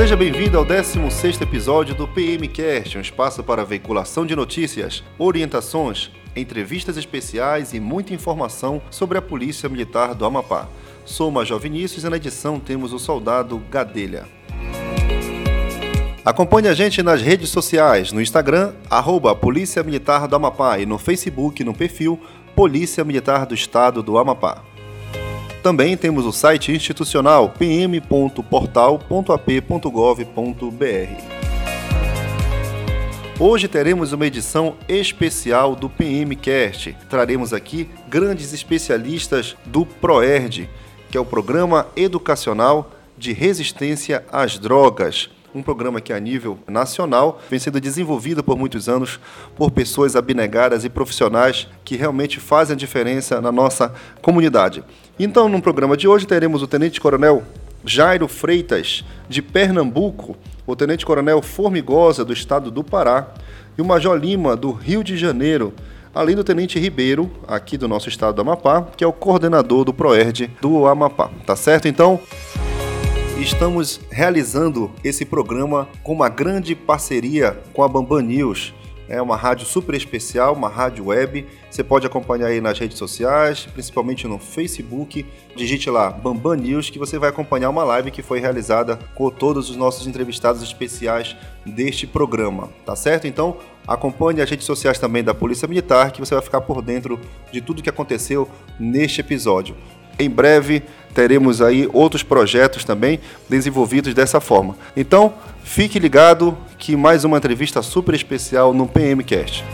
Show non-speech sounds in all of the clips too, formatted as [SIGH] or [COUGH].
Seja bem-vindo ao 16º episódio do PMcast, um espaço para veiculação de notícias, orientações, entrevistas especiais e muita informação sobre a Polícia Militar do Amapá. Sou o Major Vinícius e na edição temos o soldado Gadelha. Acompanhe a gente nas redes sociais, no Instagram, arroba Polícia Militar do Amapá e no Facebook, no perfil Polícia Militar do Estado do Amapá. Também temos o site institucional pm.portal.ap.gov.br. Hoje teremos uma edição especial do PMcast. Traremos aqui grandes especialistas do PROERD, que é o Programa Educacional de Resistência às Drogas um programa que a nível nacional vem sendo desenvolvido por muitos anos por pessoas abnegadas e profissionais que realmente fazem a diferença na nossa comunidade. Então, no programa de hoje teremos o Tenente Coronel Jairo Freitas de Pernambuco, o Tenente Coronel Formigosa do estado do Pará e o Major Lima do Rio de Janeiro além do Tenente Ribeiro, aqui do nosso estado do Amapá, que é o coordenador do PROERD do Amapá. Tá certo? Então, estamos realizando esse programa com uma grande parceria com a Bambam News. É uma rádio super especial, uma rádio web. Você pode acompanhar aí nas redes sociais, principalmente no Facebook. Digite lá Bambam News que você vai acompanhar uma live que foi realizada com todos os nossos entrevistados especiais deste programa, tá certo? Então, acompanhe as redes sociais também da Polícia Militar que você vai ficar por dentro de tudo que aconteceu neste episódio. Em breve teremos aí outros projetos também desenvolvidos dessa forma. Então, fique ligado que mais uma entrevista super especial no PMcast.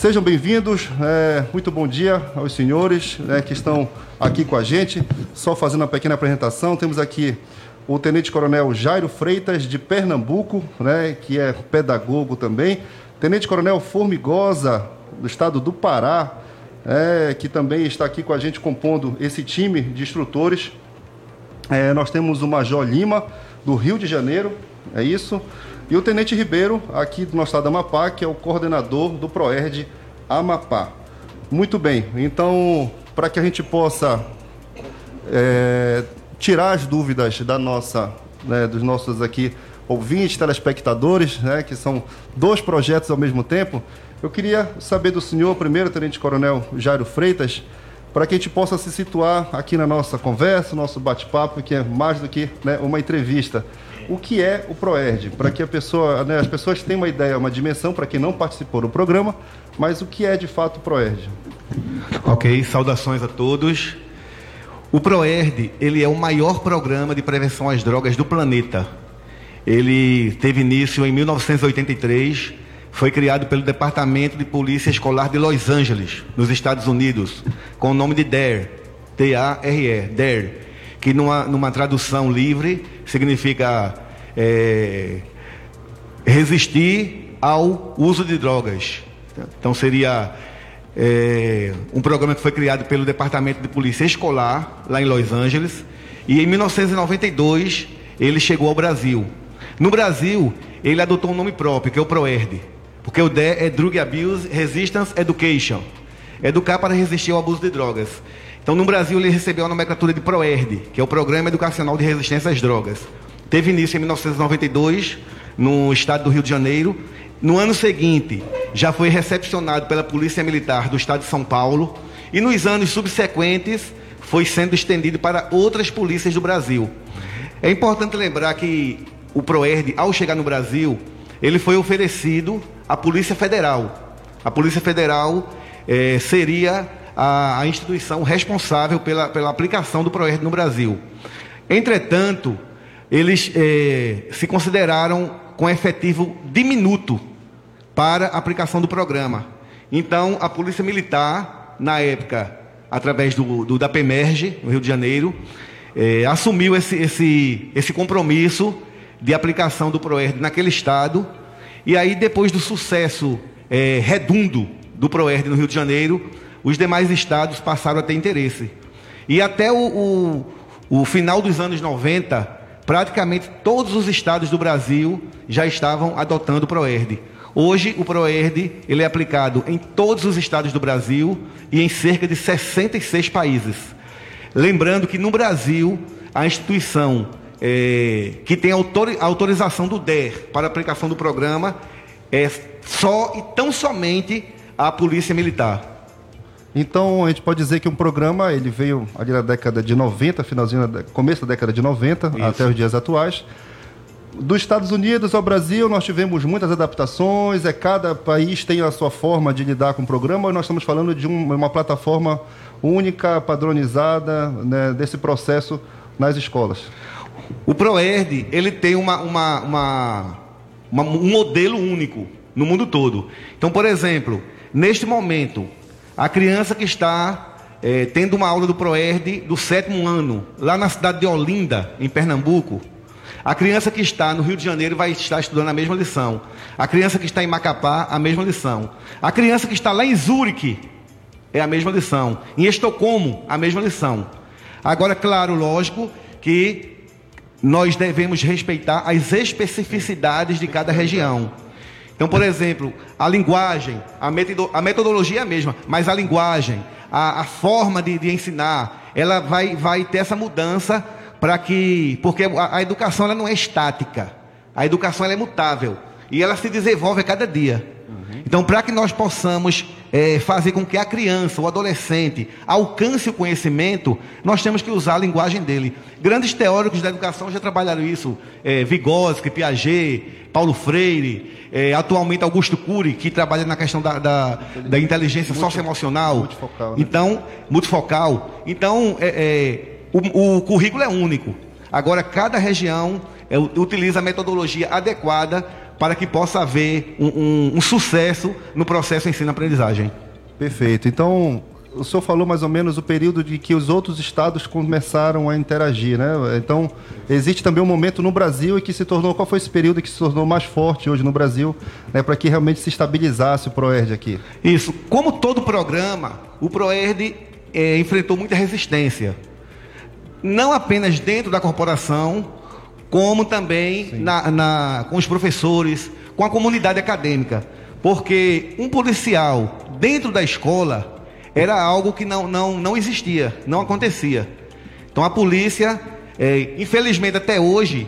Sejam bem-vindos, é, muito bom dia aos senhores né, que estão aqui com a gente. Só fazendo uma pequena apresentação, temos aqui o Tenente Coronel Jairo Freitas, de Pernambuco, né, que é pedagogo também. Tenente Coronel Formigosa, do estado do Pará, é, que também está aqui com a gente compondo esse time de instrutores. É, nós temos o Major Lima, do Rio de Janeiro, é isso. E o Tenente Ribeiro, aqui do nosso estado do Amapá, que é o coordenador do PROERD Amapá. Muito bem, então, para que a gente possa é, tirar as dúvidas da nossa, né, dos nossos aqui ouvintes, telespectadores, né, que são dois projetos ao mesmo tempo, eu queria saber do senhor, primeiro, Tenente Coronel Jairo Freitas, para que a gente possa se situar aqui na nossa conversa, nosso bate-papo, que é mais do que né, uma entrevista. O que é o ProERD? Para que a pessoa, né, as pessoas tenham uma ideia, uma dimensão, para quem não participou do programa, mas o que é de fato o ProERD? Ok, saudações a todos. O ProERD, ele é o maior programa de prevenção às drogas do planeta. Ele teve início em 1983 foi criado pelo Departamento de Polícia Escolar de Los Angeles, nos Estados Unidos, com o nome de DARE, T-A-R-E, DARE, que numa, numa tradução livre significa é, resistir ao uso de drogas. Então seria é, um programa que foi criado pelo Departamento de Polícia Escolar, lá em Los Angeles, e em 1992 ele chegou ao Brasil. No Brasil, ele adotou um nome próprio, que é o PROERD. Porque o DE é Drug Abuse Resistance Education. Educar para resistir ao abuso de drogas. Então, no Brasil, ele recebeu a nomenclatura de PROERD, que é o Programa Educacional de Resistência às Drogas. Teve início em 1992, no estado do Rio de Janeiro. No ano seguinte, já foi recepcionado pela Polícia Militar do estado de São Paulo. E nos anos subsequentes, foi sendo estendido para outras polícias do Brasil. É importante lembrar que o PROERD, ao chegar no Brasil, ele foi oferecido à Polícia Federal. A Polícia Federal eh, seria a, a, instituição responsável pela, pela aplicação do PROERD no Brasil. Entretanto, eles eh, se consideraram com efetivo diminuto para a aplicação do programa. Então, a Polícia Militar, na época, através do, do da PEMERGE, no Rio de Janeiro, eh, assumiu esse, esse, esse compromisso de aplicação do PROERD naquele estado. E aí, depois do sucesso é, redundo do PROERD no Rio de Janeiro, os demais estados passaram a ter interesse. E até o, o, o final dos anos 90, praticamente todos os estados do Brasil já estavam adotando o PROERD. Hoje, o PROERD ele é aplicado em todos os estados do Brasil e em cerca de 66 países. Lembrando que no Brasil a instituição é, que tem autorização do DER para aplicação do programa é só e tão somente a Polícia Militar. Então, a gente pode dizer que um programa, ele veio ali na década de 90, finalzinho, começo da década de 90, Isso. até os dias atuais. Dos Estados Unidos ao Brasil, nós tivemos muitas adaptações, é cada país tem a sua forma de lidar com o programa, e nós estamos falando de um, uma plataforma única, padronizada, né, desse processo nas escolas. O ProERD, ele tem uma, uma, uma, uma, um modelo único no mundo todo. Então, por exemplo, neste momento, a criança que está é, tendo uma aula do ProERD do sétimo ano, lá na cidade de Olinda, em Pernambuco, a criança que está no Rio de Janeiro vai estar estudando a mesma lição. A criança que está em Macapá, a mesma lição. A criança que está lá em Zurique, é a mesma lição. Em Estocolmo, a mesma lição. Agora, claro, lógico que nós devemos respeitar as especificidades de cada região. Então, por exemplo, a linguagem, a, metodologia é a mesma, mas a linguagem, a, a forma de, de, ensinar, ela vai, vai ter essa mudança para que. Porque a, a, educação ela não é estática, a educação ela é mutável e ela se desenvolve a cada dia. Uhum. Então, para que nós possamos é, fazer com que a criança, o adolescente, alcance o conhecimento, nós temos que usar a linguagem dele. Grandes teóricos da educação já trabalharam isso. É, Vygotsky, Piaget, Paulo Freire, é, atualmente Augusto Cury, que trabalha na questão da, da, da inteligência Multi, socioemocional. Multifocal. Né? Então, multifocal. Então, é, é, o, o currículo é único. Agora, cada região é, utiliza a metodologia adequada para que possa haver um, um, um sucesso no processo ensino-aprendizagem. Perfeito. Então, o senhor falou mais ou menos o período de que os outros estados começaram a interagir, né? Então, existe também um momento no Brasil em que se tornou, qual foi esse período que se tornou mais forte hoje no Brasil, né, para que realmente se estabilizasse o ProERD aqui? Isso. Como todo programa, o ProERD é, enfrentou muita resistência. Não apenas dentro da corporação, como também na, na, com os professores, com a comunidade acadêmica. Porque um policial dentro da escola era algo que não, não, não existia, não acontecia. Então a polícia, é, infelizmente até hoje,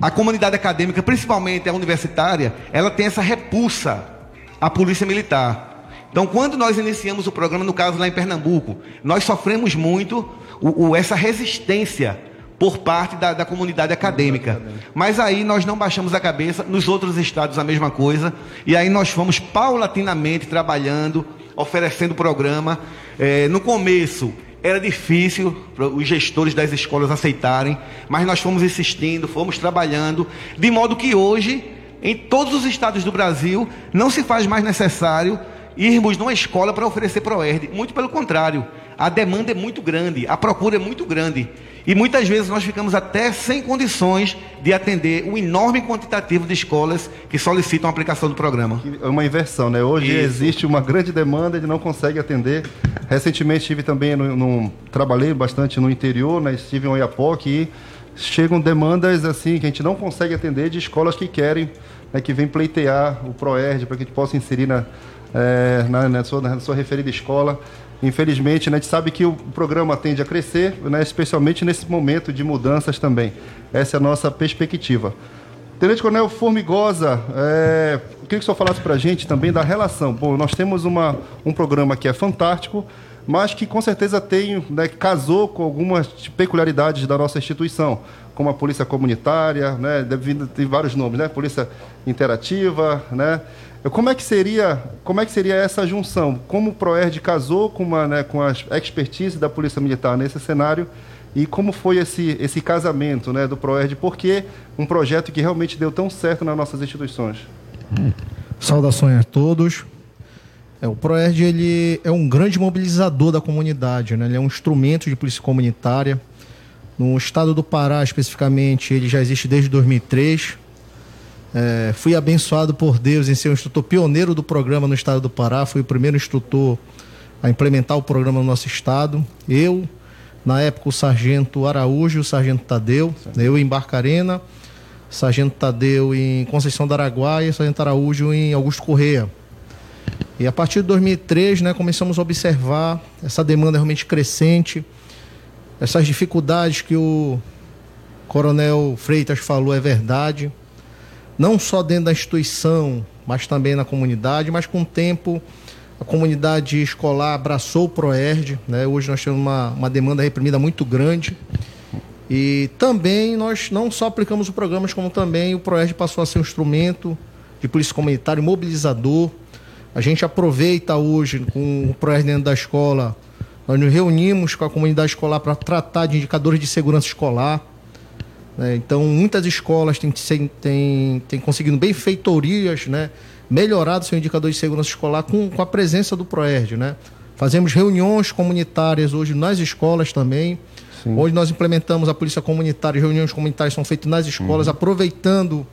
a comunidade acadêmica, principalmente a universitária, ela tem essa repulsa à polícia militar. Então, quando nós iniciamos o programa, no caso lá em Pernambuco, nós sofremos muito o, o, essa resistência por parte da, da comunidade acadêmica. Mas aí nós não baixamos a cabeça, nos outros estados a mesma coisa, e aí nós fomos paulatinamente trabalhando, oferecendo programa. É, no começo era difícil para os gestores das escolas aceitarem, mas nós fomos insistindo, fomos trabalhando, de modo que hoje, em todos os estados do Brasil, não se faz mais necessário irmos numa escola para oferecer ProERD. Muito pelo contrário, a demanda é muito grande, a procura é muito grande. E muitas vezes nós ficamos até sem condições de atender o enorme quantitativo de escolas que solicitam a aplicação do programa. É uma inversão, né? Hoje Isso. existe uma grande demanda e não consegue atender. Recentemente estive também, no, no, trabalhei bastante no interior, né? estive em Oiapoque e chegam demandas assim que a gente não consegue atender de escolas que querem, né, que vêm pleitear o ProERD para que a gente possa inserir na, é, na, na, sua, na sua referida escola. Infelizmente, né, a gente sabe que o programa tende a crescer, né, especialmente nesse momento de mudanças também. Essa é a nossa perspectiva. Tenente Coronel Formigosa, é, queria que o senhor falasse para a gente também da relação. Bom, nós temos uma, um programa que é fantástico, mas que com certeza tem, né, casou com algumas peculiaridades da nossa instituição, como a polícia comunitária, né, tem vários nomes, né, polícia interativa, né, como é que seria, como é que seria essa junção? Como o Proerd casou com, uma, né, com a expertise da Polícia Militar nesse cenário e como foi esse, esse casamento né, do Proerd? Por que um projeto que realmente deu tão certo nas nossas instituições? Saudações a todos. É, o Proerd ele é um grande mobilizador da comunidade, né? ele é um instrumento de polícia comunitária. No estado do Pará, especificamente, ele já existe desde 2003 é, fui abençoado por Deus em ser um instrutor pioneiro do programa no estado do Pará. Fui o primeiro instrutor a implementar o programa no nosso estado. Eu, na época, o sargento Araújo, o sargento Tadeu, eu em Barcarena, sargento Tadeu em Conceição do Araguaia, sargento Araújo em Augusto Correia. E a partir de 2003, né, começamos a observar essa demanda realmente crescente Essas dificuldades que o Coronel Freitas falou é verdade, não só dentro da instituição, mas também na comunidade, mas com o tempo a comunidade escolar abraçou o ProERD, né? hoje nós temos uma, uma demanda reprimida muito grande e também nós não só aplicamos o programa, como também o ProERD passou a ser um instrumento de polícia comunitária mobilizador. A gente aproveita hoje com o ProERD dentro da escola, nós nos reunimos com a comunidade escolar para tratar de indicadores de segurança escolar. Né? Então, muitas escolas têm, têm, têm conseguido benfeitorias, né? melhorado seu indicador de segurança escolar com, com a presença do ProERD. Né? Fazemos reuniões comunitárias hoje nas escolas também. Sim. Hoje nós implementamos a polícia comunitária, reuniões comunitárias são feitas nas escolas, uhum. aproveitando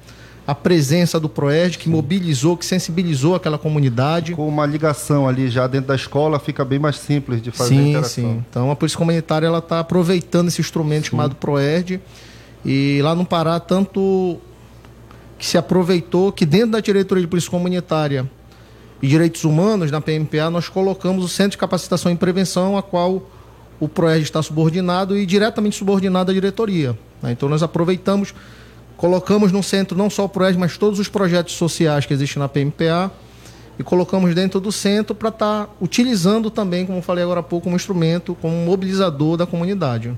a presença do ProERD, que Sim. mobilizou, que sensibilizou aquela comunidade. Com uma ligação ali já dentro da escola, fica bem mais simples de fazer sim. Sim, Então a polícia comunitária ela está aproveitando esse instrumento sim. chamado ProERD e lá no Pará, tanto que se aproveitou que dentro da diretoria de polícia comunitária e direitos humanos, na PMPA, nós colocamos o Centro de Capacitação e Prevenção, a qual o PROERD está subordinado e diretamente subordinado à diretoria. Né? Então nós aproveitamos, colocamos no centro não só o PROERD, mas todos os projetos sociais que existem na PMPA e colocamos dentro do centro para estar tá utilizando também, como falei agora há pouco, como instrumento, como mobilizador da comunidade.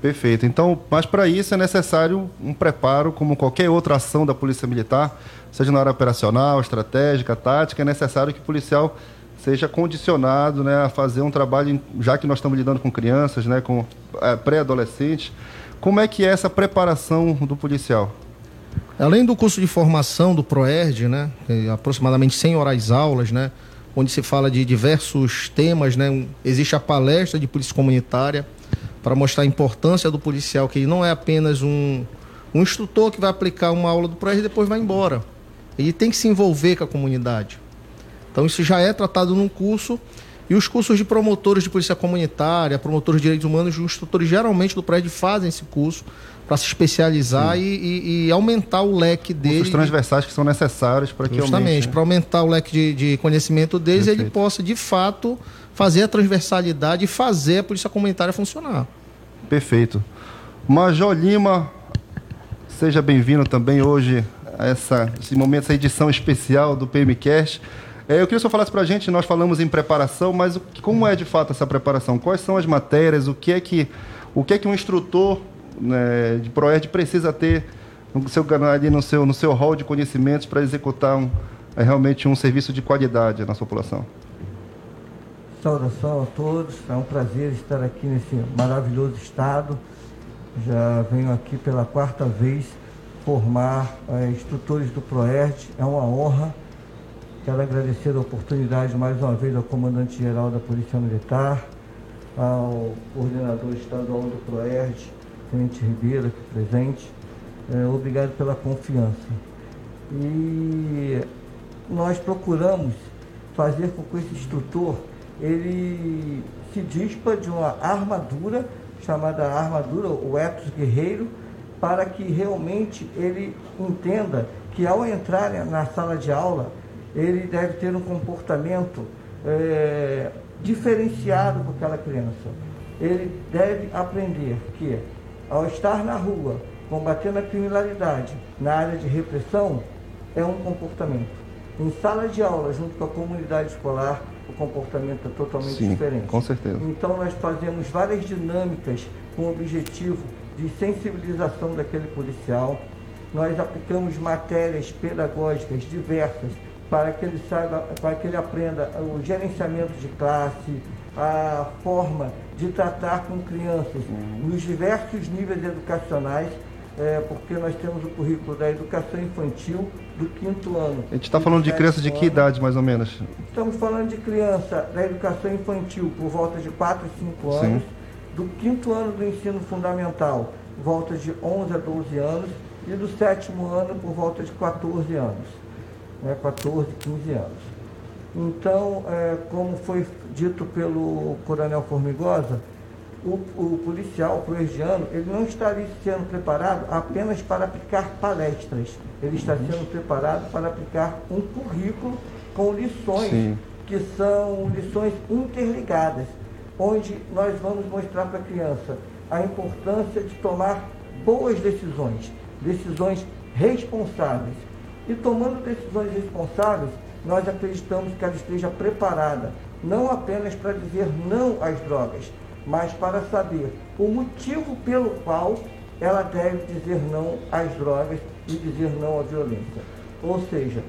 Perfeito. Então, mas para isso é necessário um preparo, como qualquer outra ação da Polícia Militar, seja na área operacional, estratégica, tática, é necessário que o policial seja condicionado né, a fazer um trabalho, já que nós estamos lidando com crianças, né, com é, pré-adolescentes. Como é que é essa preparação do policial? Além do curso de formação do ProERD, né, aproximadamente 100 horas aulas, né, onde se fala de diversos temas, né, existe a palestra de polícia comunitária, para mostrar a importância do policial, que ele não é apenas um, um instrutor que vai aplicar uma aula do projeto e depois vai embora. Ele tem que se envolver com a comunidade. Então isso já é tratado num curso. E os cursos de promotores de polícia comunitária, promotores de direitos humanos, os instrutores geralmente do prédio fazem esse curso para se especializar e, e, e, aumentar o leque deles. Os transversais que são necessários para que Justamente, né? para aumentar o leque de, de conhecimento deles, Perfeito. ele possa, de fato, fazer a transversalidade e fazer a polícia comunitária funcionar. Perfeito. Major Lima, seja bem-vindo também hoje a essa, esse momento, essa edição especial do PMCast. É, eu queria senhor falasse para a gente, nós falamos em preparação, mas como é de fato essa preparação? Quais são as matérias? O que é que, o que, é que um instrutor né, de ProERD precisa ter no seu, ali no seu, no seu hall de conhecimentos para executar um, é, realmente um serviço de qualidade na sua população? Saudação a todos, é um prazer estar aqui nesse maravilhoso estado. Já venho aqui pela quarta vez formar é, instrutores do ProERD, é uma honra. Quero agradecer a oportunidade mais uma vez ao comandante-geral da Polícia Militar, ao coordenador estadual do ProERD, Tenente Ribeiro, aqui presente. É, obrigado pela confiança. E nós procuramos fazer com que esse instrutor ele se dispa de uma armadura chamada armadura, o ethos guerreiro, para que realmente ele entenda que ao entrar na sala de aula, ele deve ter um comportamento é, diferenciado com aquela criança. Ele deve aprender que ao estar na rua, combatendo a criminalidade na área de repressão, é um comportamento. Em sala de aula, junto com a comunidade escolar, comportamento é totalmente Sim, diferente. Com certeza. Então nós fazemos várias dinâmicas com o objetivo de sensibilização daquele policial. Nós aplicamos matérias pedagógicas diversas para que ele saiba, para que ele aprenda o gerenciamento de classe, a forma de tratar com crianças uhum. nos diversos níveis educacionais é, porque nós temos o currículo da educação infantil do quinto ano. A gente está falando de criança de que idade, mais ou menos? Estamos falando de criança da educação infantil por volta de 4 e 5 anos, Sim. do quinto ano do ensino fundamental, volta de 11 a 12 anos, e do sétimo ano por volta de 14 anos, né, 14, 15 anos. Então, é, como foi dito pelo Coronel Formigosa, o, o policial, o proegiano, ele não está sendo preparado apenas para aplicar palestras. Ele está uhum. sendo preparado para aplicar um currículo com lições Sim. que são lições interligadas, onde nós vamos mostrar para a criança a importância de tomar boas decisões, decisões responsáveis. E tomando decisões responsáveis, nós acreditamos que ela esteja preparada, não apenas para dizer não às drogas, mas para saber o motivo pelo qual ela deve dizer não às drogas e dizer não à violência. Ou seja,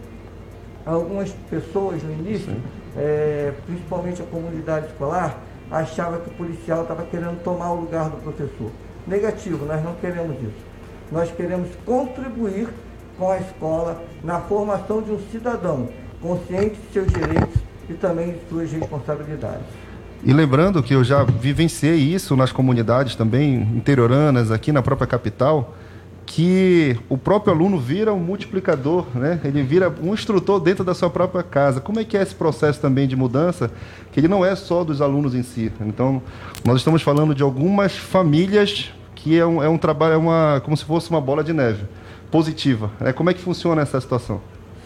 algumas pessoas no início, é, principalmente a comunidade escolar, achava que o policial estava querendo tomar o lugar do professor. Negativo, nós não queremos isso. Nós queremos contribuir com a escola na formação de um cidadão consciente de seus direitos e também de suas responsabilidades. E lembrando que eu já vivenciei isso nas comunidades também interioranas, aqui na própria capital, que o próprio aluno vira um multiplicador, né? Ele vira um instrutor dentro da sua própria casa. Como é que é esse processo também de mudança? Que ele não é só dos alunos em si. Então, nós estamos falando de algumas famílias que é um, é um trabalho, é uma, como se fosse uma bola de neve positiva. Né? Como é que funciona essa situação?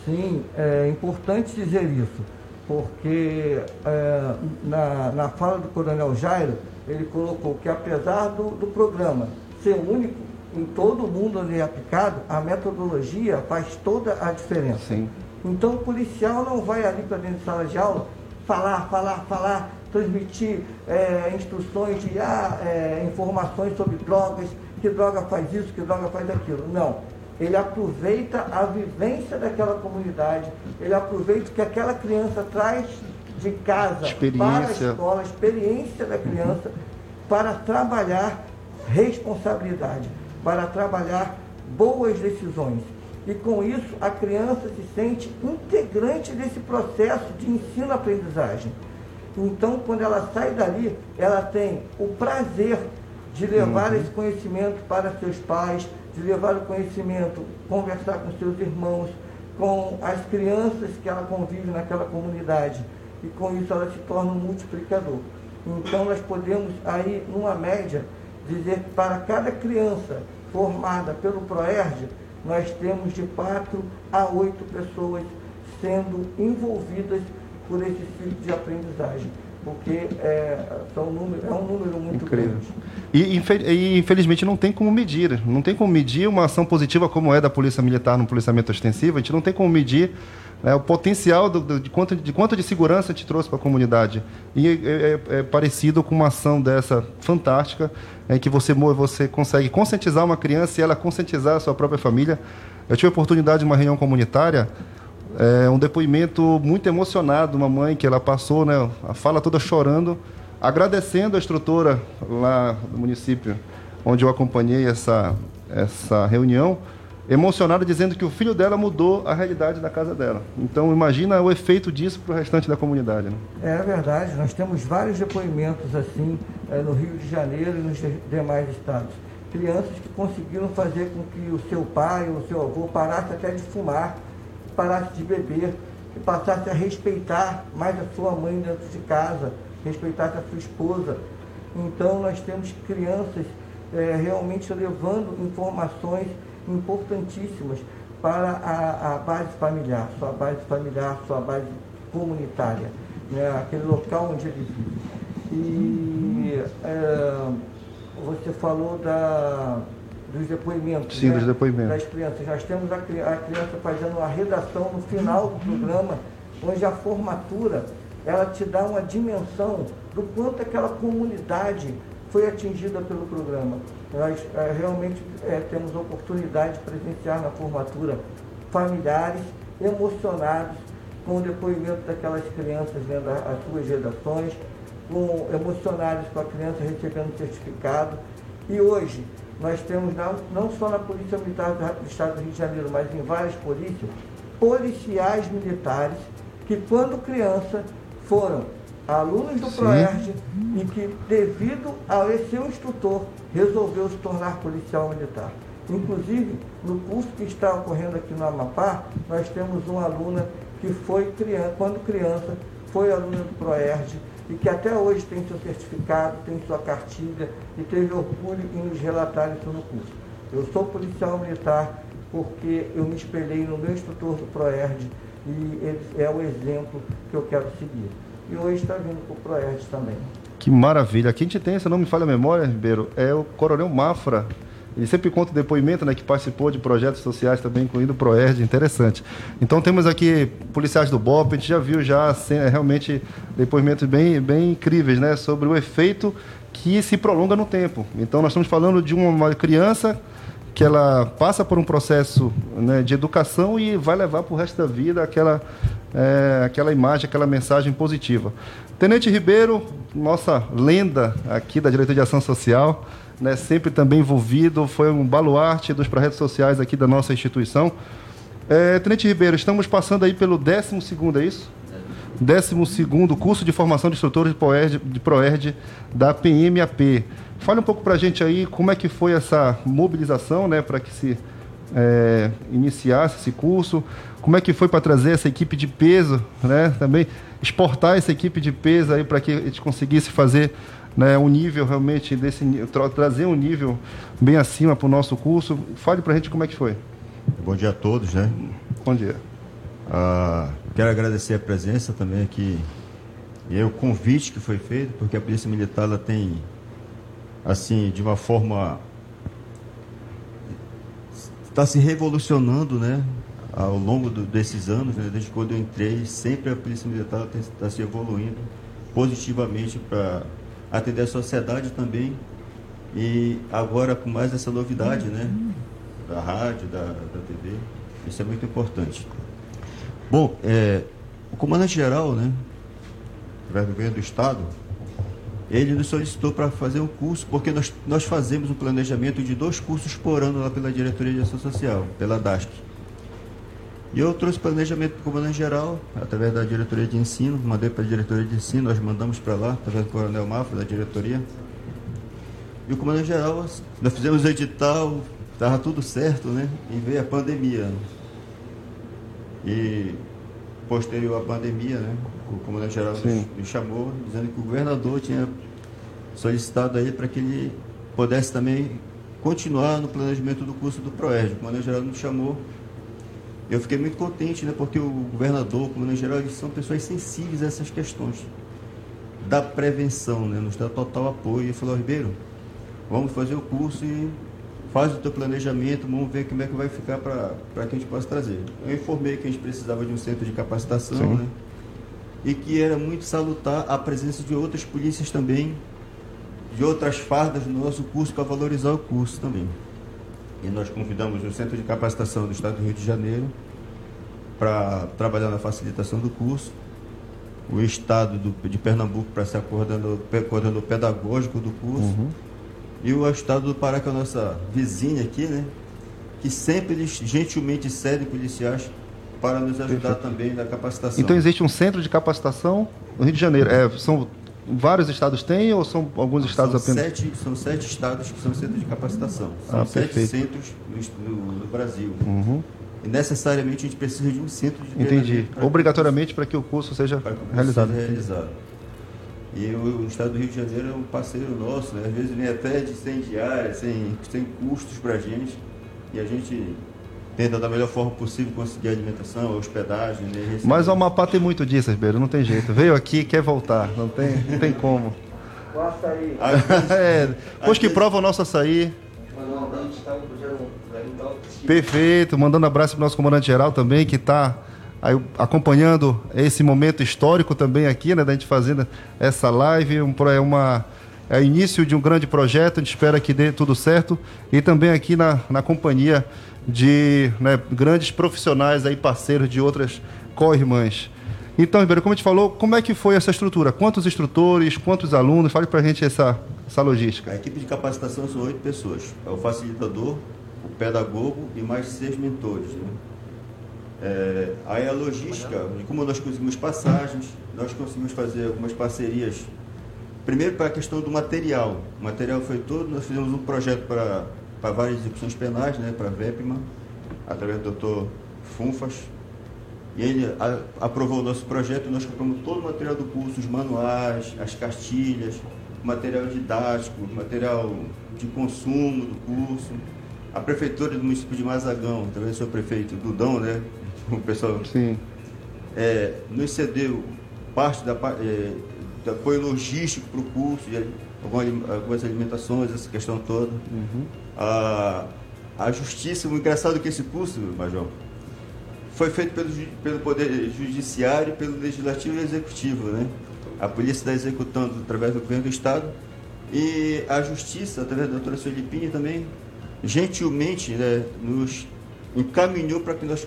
Sim, é importante dizer isso porque é, na, na fala do Coronel Jairo, ele colocou que apesar do, do programa ser único em todo o mundo onde é aplicado, a metodologia faz toda a diferença. Sim. Então o policial não vai ali para dentro de sala de aula falar, falar, falar, transmitir é, instruções de ah, é, informações sobre drogas, que droga faz isso, que droga faz aquilo. Não ele aproveita a vivência daquela comunidade, ele aproveita o que aquela criança traz de casa para a escola, a experiência da criança, para trabalhar responsabilidade, para trabalhar boas decisões. E com isso a criança se sente integrante desse processo de ensino-aprendizagem. Então, quando ela sai dali, ela tem o prazer de levar uhum. esse conhecimento para seus pais, de levar o conhecimento, conversar com seus irmãos, com as crianças que ela convive naquela comunidade. E com isso ela se torna um multiplicador. Então nós podemos aí, numa média, dizer que para cada criança formada pelo PROERD, nós temos de quatro a oito pessoas sendo envolvidas por esse ciclo de aprendizagem porque é, são número, é um número muito Incrível. grande. E, e, infelizmente não tem como medir, não tem como medir uma ação positiva como é da Polícia Militar no policiamento ostensivo, a gente não tem como medir né, o potencial do, do, de, quanto, de quanto de segurança a gente trouxe para a comunidade. E é, é, é, parecido com uma ação dessa fantástica, em que você, você consegue conscientizar uma criança e ela conscientizar a sua própria família. Eu tive a oportunidade de uma reunião comunitária é um depoimento muito emocionado, uma mãe que ela passou, né, a fala toda chorando, agradecendo a instrutora lá do município, onde eu acompanhei essa, essa reunião, emocionada dizendo que o filho dela mudou a realidade da casa dela. Então imagina o efeito disso para o restante da comunidade. Né? É verdade, nós temos vários depoimentos assim é, no Rio de Janeiro e nos demais estados. Crianças que conseguiram fazer com que o seu pai ou o seu avô parasse até de fumar parasse de beber, que passasse a respeitar mais a sua mãe dentro de casa, respeitasse a sua esposa. Então nós temos crianças é, realmente levando informações importantíssimas para a, a, base familiar, sua base familiar, sua base comunitária, né, aquele local onde ele vive. E é, você falou da, dos depoimentos. Sim, né, dos depoimentos. Das crianças. Nós temos a, a criança fazendo uma redação no final do programa, onde a formatura ela te dá uma dimensão do quanto aquela comunidade foi atingida pelo programa. Nós é, realmente é, temos a oportunidade de presenciar na formatura familiares emocionados com o depoimento daquelas crianças vendo as suas redações, com, emocionados com a criança recebendo o certificado. E hoje, nós temos não, não só na Polícia Militar do Estado do Rio de Janeiro, mas em várias polícias, policiais militares que quando criança foram alunos do ProERD e que, devido ao seu instrutor, resolveu se tornar policial militar. Inclusive, no curso que está ocorrendo aqui no Amapá, nós temos uma aluna que foi criança, quando criança, foi aluna do ProERD, e que até hoje tem seu certificado, tem sua cartilha e teve orgulho em nos relatar isso no curso. Eu sou policial militar porque eu me espelhei no meu instrutor do ProERD e ele é o exemplo que eu quero seguir. E hoje está vindo para o ProERD também. Que maravilha. Aqui a gente tem, se não me falha a memória, Ribeiro, é o Coronel Mafra. Ele sempre conta o depoimento, né, que participou de projetos sociais também, incluindo o Proerd, interessante. Então temos aqui policiais do BOP, a gente já viu já realmente depoimentos bem, bem incríveis, né, sobre o efeito que se prolonga no tempo. Então nós estamos falando de uma criança que ela passa por um processo né, de educação e vai levar para o resto da vida aquela, é, aquela imagem, aquela mensagem positiva. Tenente Ribeiro, nossa lenda aqui da Diretoria de Ação Social, né, sempre também envolvido, foi um baluarte dos projetos sociais aqui da nossa instituição. É, Tenente Ribeiro, estamos passando aí pelo 12 é isso? 12 curso de formação de instrutores de ProERD, de ProERD da PMAP. Fale um pouco para a gente aí como é que foi essa mobilização né, para que se é, iniciasse esse curso, como é que foi para trazer essa equipe de peso, né, também exportar essa equipe de peso aí para que a gente conseguisse fazer né, um nível realmente desse tra trazer um nível bem acima para o nosso curso. Fale para a gente como é que foi. Bom dia a todos, né? Bom dia. Ah, quero agradecer a presença também aqui e o convite que foi feito, porque a Polícia Militar ela tem assim, de uma forma está se revolucionando, né? Ao longo do, desses anos, né? desde quando eu entrei, sempre a Polícia Militar está se evoluindo positivamente para atender a sociedade também. E agora com mais essa novidade, né? Da rádio, da, da TV. Isso é muito importante. Bom, é, o comandante-geral, né? Do governo do Estado, ele nos solicitou para fazer um curso, porque nós, nós fazemos um planejamento de dois cursos por ano lá pela Diretoria de Ação Social, pela DASC. E eu trouxe planejamento para o comandante-geral, através da diretoria de ensino, mandei para a diretoria de ensino, nós mandamos para lá, através do coronel Mafra, da diretoria. E o comandante-geral, nós fizemos o edital, estava tudo certo, né? E veio a pandemia. E posterior à pandemia, né? O comandante-geral nos, nos chamou, dizendo que o governador tinha solicitado aí para que ele pudesse também continuar no planejamento do curso do ProERD. O comandante-geral nos chamou eu fiquei muito contente, né, porque o governador, o comandante geral, eles são pessoas sensíveis a essas questões da prevenção, né, nos dá total apoio. E falou, Ribeiro, vamos fazer o curso e faz o teu planejamento, vamos ver como é que vai ficar para que a gente possa trazer. Eu informei que a gente precisava de um centro de capacitação, Sim. né, e que era muito salutar a presença de outras polícias também, de outras fardas no nosso curso, para valorizar o curso também. E nós convidamos o Centro de Capacitação do Estado do Rio de Janeiro para trabalhar na facilitação do curso, o Estado do, de Pernambuco para ser coordenador pedagógico do curso, uhum. e o Estado do Pará, que é a nossa vizinha aqui, né? que sempre eles gentilmente cedem policiais para nos ajudar Perfeito. também na capacitação. Então existe um centro de capacitação no Rio de Janeiro. É, são Vários estados têm ou são alguns estados são apenas? Sete, são sete estados que são centros de capacitação. São ah, sete perfeito. centros no, no Brasil. Uhum. E necessariamente a gente precisa de um centro de Entendi. Obrigatoriamente para que o curso seja para que o curso realizado. Seja realizado. E o, o, estado do Rio de Janeiro é um parceiro nosso, né? às vezes vem até de sem diária, sem, sem custos para a gente. E a gente tenta da melhor forma possível conseguir alimentação, hospedagem. Né, Mas o Amapá tem muito disso, Ribeiro, não tem jeito. Veio aqui quer voltar, não tem, não tem como. O açaí. [LAUGHS] é, depois que prova o nosso açaí. Perfeito, mandando abraço para o nosso comandante geral também, que está acompanhando esse momento histórico também aqui, né, da gente fazendo essa live, um, é uma é início de um grande projeto, a gente espera que dê tudo certo e também aqui na, na companhia de né, grandes profissionais aí, parceiros de outras co-irmãs. Então, Ribeiro, como a gente falou, como é que foi essa estrutura? Quantos instrutores, quantos alunos? Fale para a gente essa, essa logística. A equipe de capacitação são oito pessoas. É o facilitador, o pedagogo e mais seis mentores. Né? É, aí a logística, como nós conseguimos passagens, nós conseguimos fazer algumas parcerias. Primeiro para a questão do material. O material foi todo, nós fizemos um projeto para para várias execuções penais, né, para a VEPMA, através do doutor Funfas. E ele a, aprovou o nosso projeto e nós compramos todo o material do curso, os manuais, as cartilhas, material didático, material de consumo do curso. A prefeitura do município de Mazagão, através do seu prefeito Dudão, né, [LAUGHS] o pessoal Sim. É, nos cedeu parte da, é, apoio logístico para o curso, algumas alimentações, essa questão toda. Uhum. A, a justiça, o engraçado é que esse curso, Major, foi feito pelo, pelo Poder Judiciário, pelo Legislativo e Executivo. Né? A polícia está executando através do governo do Estado e a Justiça, através da doutora Sueli também, gentilmente né, nos encaminhou para que nós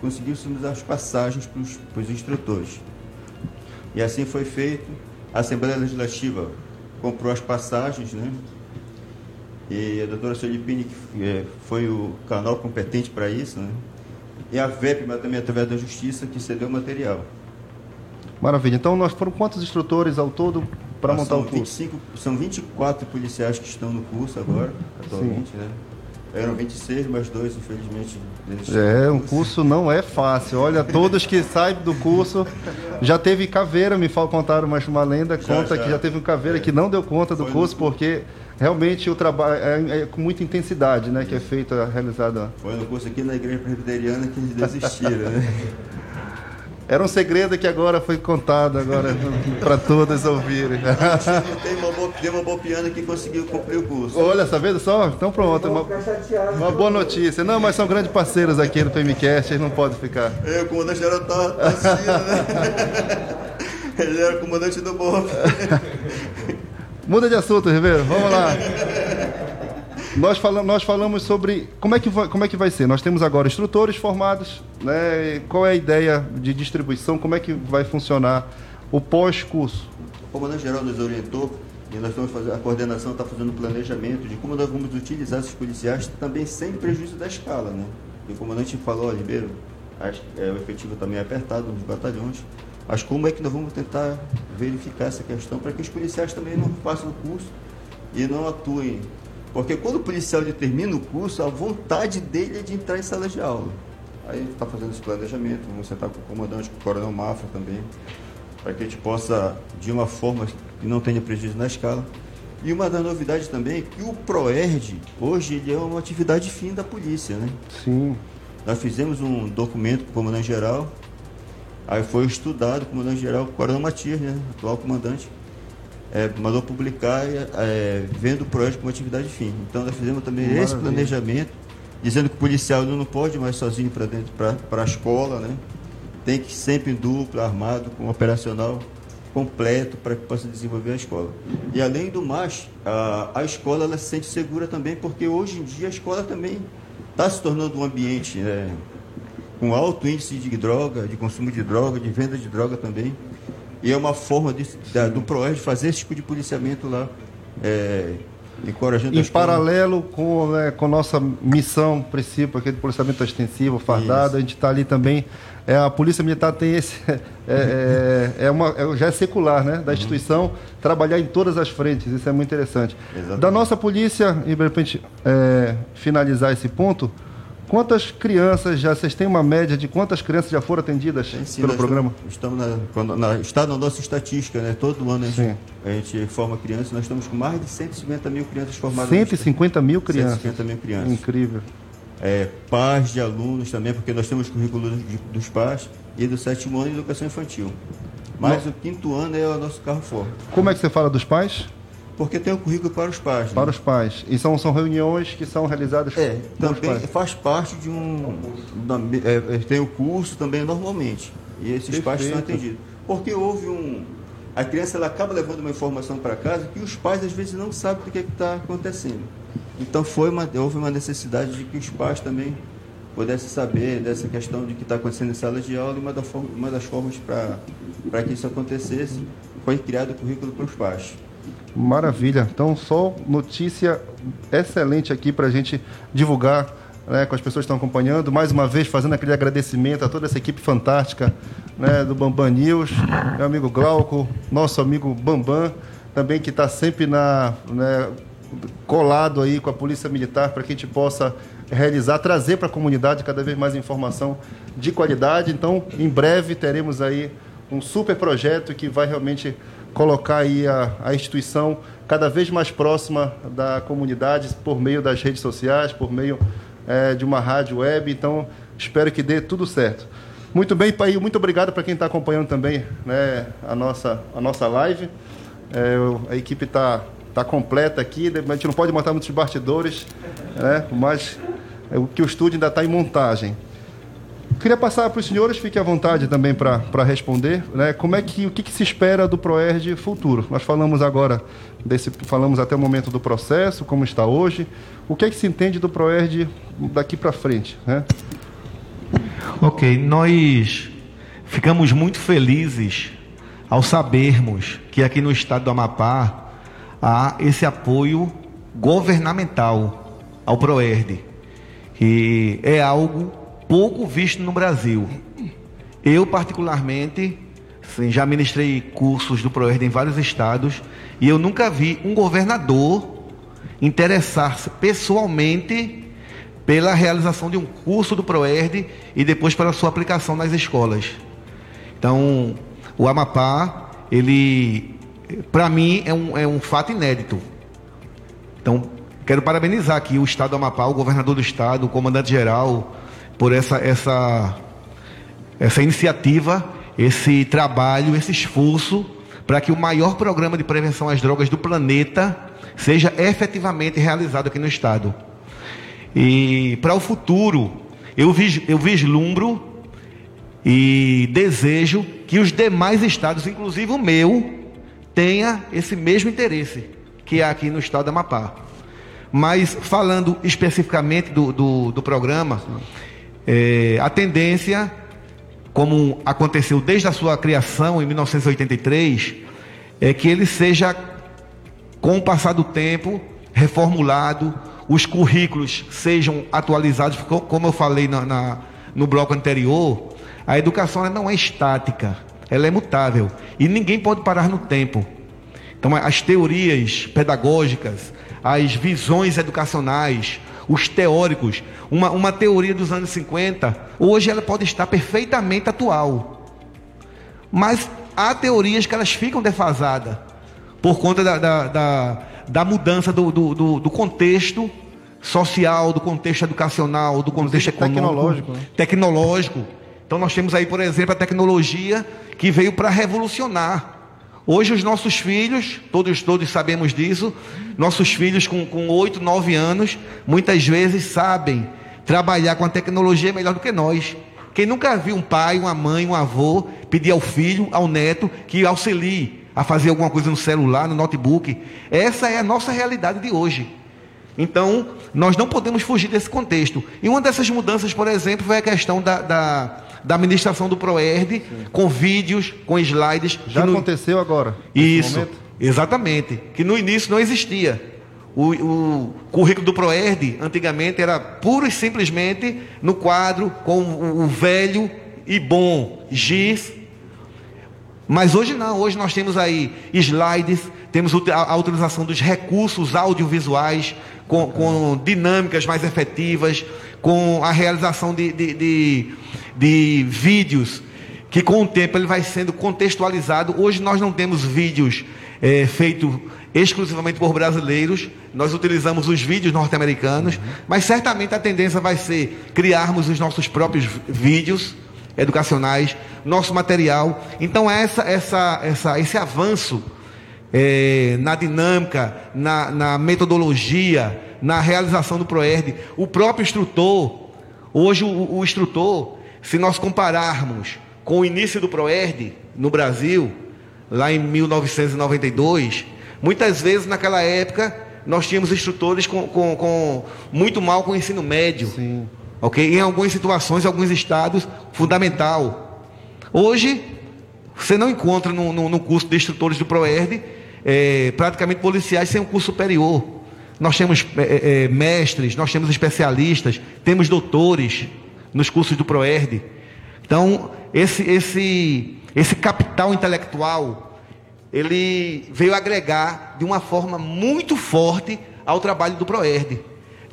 conseguíssemos as passagens para os instrutores. E assim foi feito. A Assembleia Legislativa comprou as passagens, né? E a doutora Solipini, que é, foi o canal competente para isso, né? E a VEP, mas também através da Justiça, que cedeu o material. Maravilha. Então, nós foram quantos instrutores ao todo para ah, montar o curso? 25, são 24 policiais que estão no curso agora, atualmente, Sim. né? Eram 26, mas dois, infelizmente. É, um curso não é fácil. Olha, todos que saem do curso. Já teve caveira, me contaram mais uma lenda, já, conta já. que já teve um caveira é. que não deu conta do Foi curso, no... porque realmente o trabalho é, é, com muita intensidade, né? Que é feita, realizada. Foi no curso aqui na igreja presbiteriana que eles desistiram, né? [LAUGHS] Era um segredo que agora foi contado agora [LAUGHS] para todos ouvirem. Tem uma, boa, tem uma que conseguiu cumprir o curso. Olha, tá vendo só? Então pronto, uma, uma boa notícia. Não, mas são grandes parceiros aqui no PMCast, eles não podem ficar. É, o comandante geral tá, tá assistindo, né? [LAUGHS] Ele era o comandante do BOP. Muda de assunto, Ribeiro, vamos lá. Nós, falamos, nós falamos sobre como é, que vai, como é que vai ser. Nós temos agora instrutores formados, né? qual é a ideia de distribuição, como é que vai funcionar o pós-curso. O comandante-geral nos orientou e nós estamos fazendo, a coordenação está fazendo um planejamento de como nós vamos utilizar esses policiais também sem prejuízo da escala. Né? E o comandante falou, Ribeiro, acho, é, o efetivo também é apertado nos batalhões, mas como é que nós vamos tentar verificar essa questão para que os policiais também não façam o curso e não atuem porque quando o policial ele termina o curso, a vontade dele é de entrar em sala de aula. Aí a gente está fazendo esse planejamento, vamos sentar com o comandante, com o coronel Mafra também, para que a gente possa, de uma forma que não tenha prejuízo na escala. E uma das novidades também é que o PROERD, hoje, ele é uma atividade fim da polícia, né? Sim. Nós fizemos um documento com o comandante-geral, aí foi estudado, o comandante-geral, coronel Matias, né? Atual comandante, é, mandou publicar é, vendo o projeto como atividade fim. Então nós fizemos também Maravilha. esse planejamento, dizendo que o policial não pode mais sozinho para dentro para a escola, né? Tem que ir sempre em dupla, armado, com um operacional completo para que possa desenvolver a escola. E além do mais, a, a escola ela se sente segura também, porque hoje em dia a escola também está se tornando um ambiente né, com alto índice de droga, de consumo de droga, de venda de droga também. E é uma forma de, da, do PROERD fazer esse tipo de policiamento lá, é, encorajando Em paralelo com, né, com nossa missão, princípio, aquele policiamento extensivo, fardado, Isso. a gente está ali também. É, a Polícia Militar tem esse. [LAUGHS] É, é, é uma, é, já é secular, né? Da uhum. instituição, trabalhar em todas as frentes, isso é muito interessante. Exatamente. Da nossa polícia, e de repente é, finalizar esse ponto, Quantas crianças já, vocês têm uma média de quantas crianças já foram atendidas sim, pelo programa? Estamos na, na, está na nossa estatística, né? Todo ano a gente, a gente forma crianças, nós estamos com mais de 150 mil crianças formadas. 150 mil crianças? 150 mil crianças. Incrível. É, pais de alunos também, porque nós temos currículo dos pais e do sétimo ano de educação infantil. Mas Não. o quinto ano é o nosso carro forte. Como é que você fala dos pais? Porque tem o currículo para os pais. Né? Para os pais. E são, são reuniões que são realizadas é, também faz parte de um. Da, é, é, tem o curso também normalmente. E esses Perfeito. pais são atendidos. Porque houve um. A criança ela acaba levando uma informação para casa que os pais às vezes não sabem do que é está acontecendo. Então foi uma, houve uma necessidade de que os pais também pudessem saber dessa questão de que está acontecendo em sala de aula e uma, da, uma das formas para que isso acontecesse foi criado o currículo para os pais. Maravilha. Então, só notícia excelente aqui para a gente divulgar né, com as pessoas que estão acompanhando. Mais uma vez, fazendo aquele agradecimento a toda essa equipe fantástica né, do Bambam News, meu amigo Glauco, nosso amigo Bambam, também que está sempre na, né, colado aí com a Polícia Militar para que a gente possa realizar, trazer para a comunidade cada vez mais informação de qualidade. Então, em breve teremos aí um super projeto que vai realmente colocar aí a, a instituição cada vez mais próxima da comunidade por meio das redes sociais, por meio é, de uma rádio web. Então, espero que dê tudo certo. Muito bem, Pai, muito obrigado para quem está acompanhando também né, a, nossa, a nossa live. É, a equipe está tá completa aqui, a gente não pode matar muitos bastidores, né, mas o que o estúdio ainda está em montagem. Queria passar para os senhores, fiquem à vontade também para responder, né, como é que, o que, que se espera do ProERD futuro. Nós falamos agora, desse, falamos até o momento do processo, como está hoje, o que é que se entende do ProERD daqui para frente, né? Ok, nós ficamos muito felizes ao sabermos que aqui no estado do Amapá há esse apoio governamental ao ProERD, que é algo pouco visto no Brasil. Eu, particularmente, sim, já ministrei cursos do ProERD em vários estados e eu nunca vi um governador interessar-se pessoalmente pela realização de um curso do ProERD e depois para a sua aplicação nas escolas. Então, o Amapá, ele, para mim, é um, é um fato inédito. Então, quero parabenizar aqui o Estado do Amapá, o governador do Estado, o comandante-geral, por essa, essa, essa iniciativa, esse trabalho, esse esforço para que o maior programa de prevenção às drogas do planeta seja efetivamente realizado aqui no Estado. E para o futuro, eu, vis, eu vislumbro e desejo que os demais estados, inclusive o meu, tenha esse mesmo interesse que é aqui no estado da Amapá. Mas falando especificamente do, do, do programa, é, a tendência, como aconteceu desde a sua criação em 1983, é que ele seja, com o passar do tempo, reformulado, os currículos sejam atualizados, como eu falei na, na, no bloco anterior, a educação não é estática, ela é mutável e ninguém pode parar no tempo. Então, as teorias pedagógicas, as visões educacionais, os teóricos, uma, uma teoria dos anos 50, hoje ela pode estar perfeitamente atual. Mas há teorias que elas ficam defasadas por conta da, da, da da mudança do, do, do, do contexto social, do contexto educacional, do contexto econômico, tecnológico, né? tecnológico. Então nós temos aí, por exemplo, a tecnologia que veio para revolucionar. Hoje os nossos filhos, todos todos sabemos disso, nossos filhos com, com 8, 9 anos, muitas vezes sabem trabalhar com a tecnologia melhor do que nós. Quem nunca viu um pai, uma mãe, um avô pedir ao filho, ao neto, que auxilie a fazer alguma coisa no celular, no notebook. Essa é a nossa realidade de hoje. Então, nós não podemos fugir desse contexto. E uma dessas mudanças, por exemplo, foi a questão da, da, da administração do ProERD, com vídeos, com slides. Já no... aconteceu agora? Isso, exatamente. Que no início não existia. O, o, currículo do ProERD, antigamente, era puro e simplesmente no quadro com o, o velho e bom giz mas hoje não, hoje nós temos aí slides, temos a, utilização dos recursos audiovisuais com, com dinâmicas mais efetivas, com a realização de, de, de, de vídeos que com o tempo ele vai sendo contextualizado. Hoje nós não temos vídeos é, feitos exclusivamente por brasileiros, nós utilizamos os vídeos norte-americanos, uhum. mas certamente a tendência vai ser criarmos os nossos próprios vídeos educacionais, nosso material. Então, essa, essa, essa, esse avanço é, na dinâmica, na, na, metodologia, na realização do ProERD, o próprio instrutor, hoje o, o instrutor, se nós compararmos com o início do ProERD no Brasil, lá em 1992, muitas vezes naquela época nós tínhamos instrutores com, com, com muito mal com o ensino médio. Sim ok? Em algumas situações, em alguns estados, fundamental. Hoje, você não encontra no, no, no curso de instrutores do ProERD é, praticamente policiais sem um curso superior. Nós temos é, é, mestres, nós temos especialistas, temos doutores nos cursos do ProERD. Então, esse, esse, esse capital intelectual, ele veio agregar de uma forma muito forte ao trabalho do ProERD.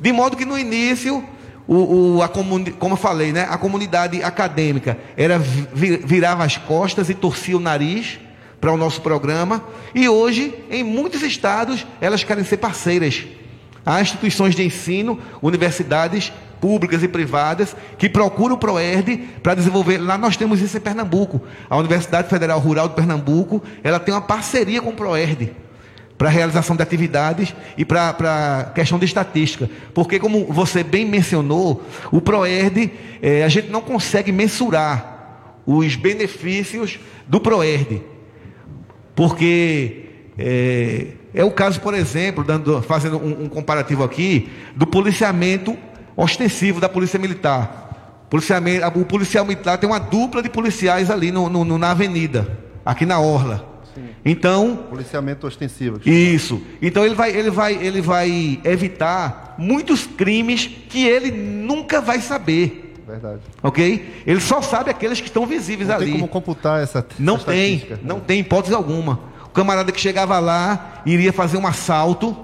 De modo que no início o, o, a comuni, como eu falei, né, a comunidade acadêmica era virava as costas e torcia o nariz para o nosso programa. E hoje, em muitos estados, elas querem ser parceiras. Há instituições de ensino, universidades públicas e privadas que procuram o ProERD para desenvolver. Lá nós temos isso em Pernambuco. A Universidade Federal Rural de Pernambuco, ela tem uma parceria com o ProERD para realização de atividades e para questão de estatística. Porque, como você bem mencionou, o ProERD, é, a gente não consegue mensurar os benefícios do ProERD. Porque é, é o caso, por exemplo, dando, fazendo um, um comparativo aqui, do policiamento ostensivo da Polícia Militar. Policiamento, o policial militar tem uma dupla de policiais ali no, no, na avenida, aqui na Orla. Sim. Então. Policiamento ostensivo. Isso. Então ele vai, ele, vai, ele vai evitar muitos crimes que ele nunca vai saber. Verdade. Ok? Ele só sabe aqueles que estão visíveis não ali. Não tem como computar essa. Não essa tem. Não tem hipótese alguma. O camarada que chegava lá iria fazer um assalto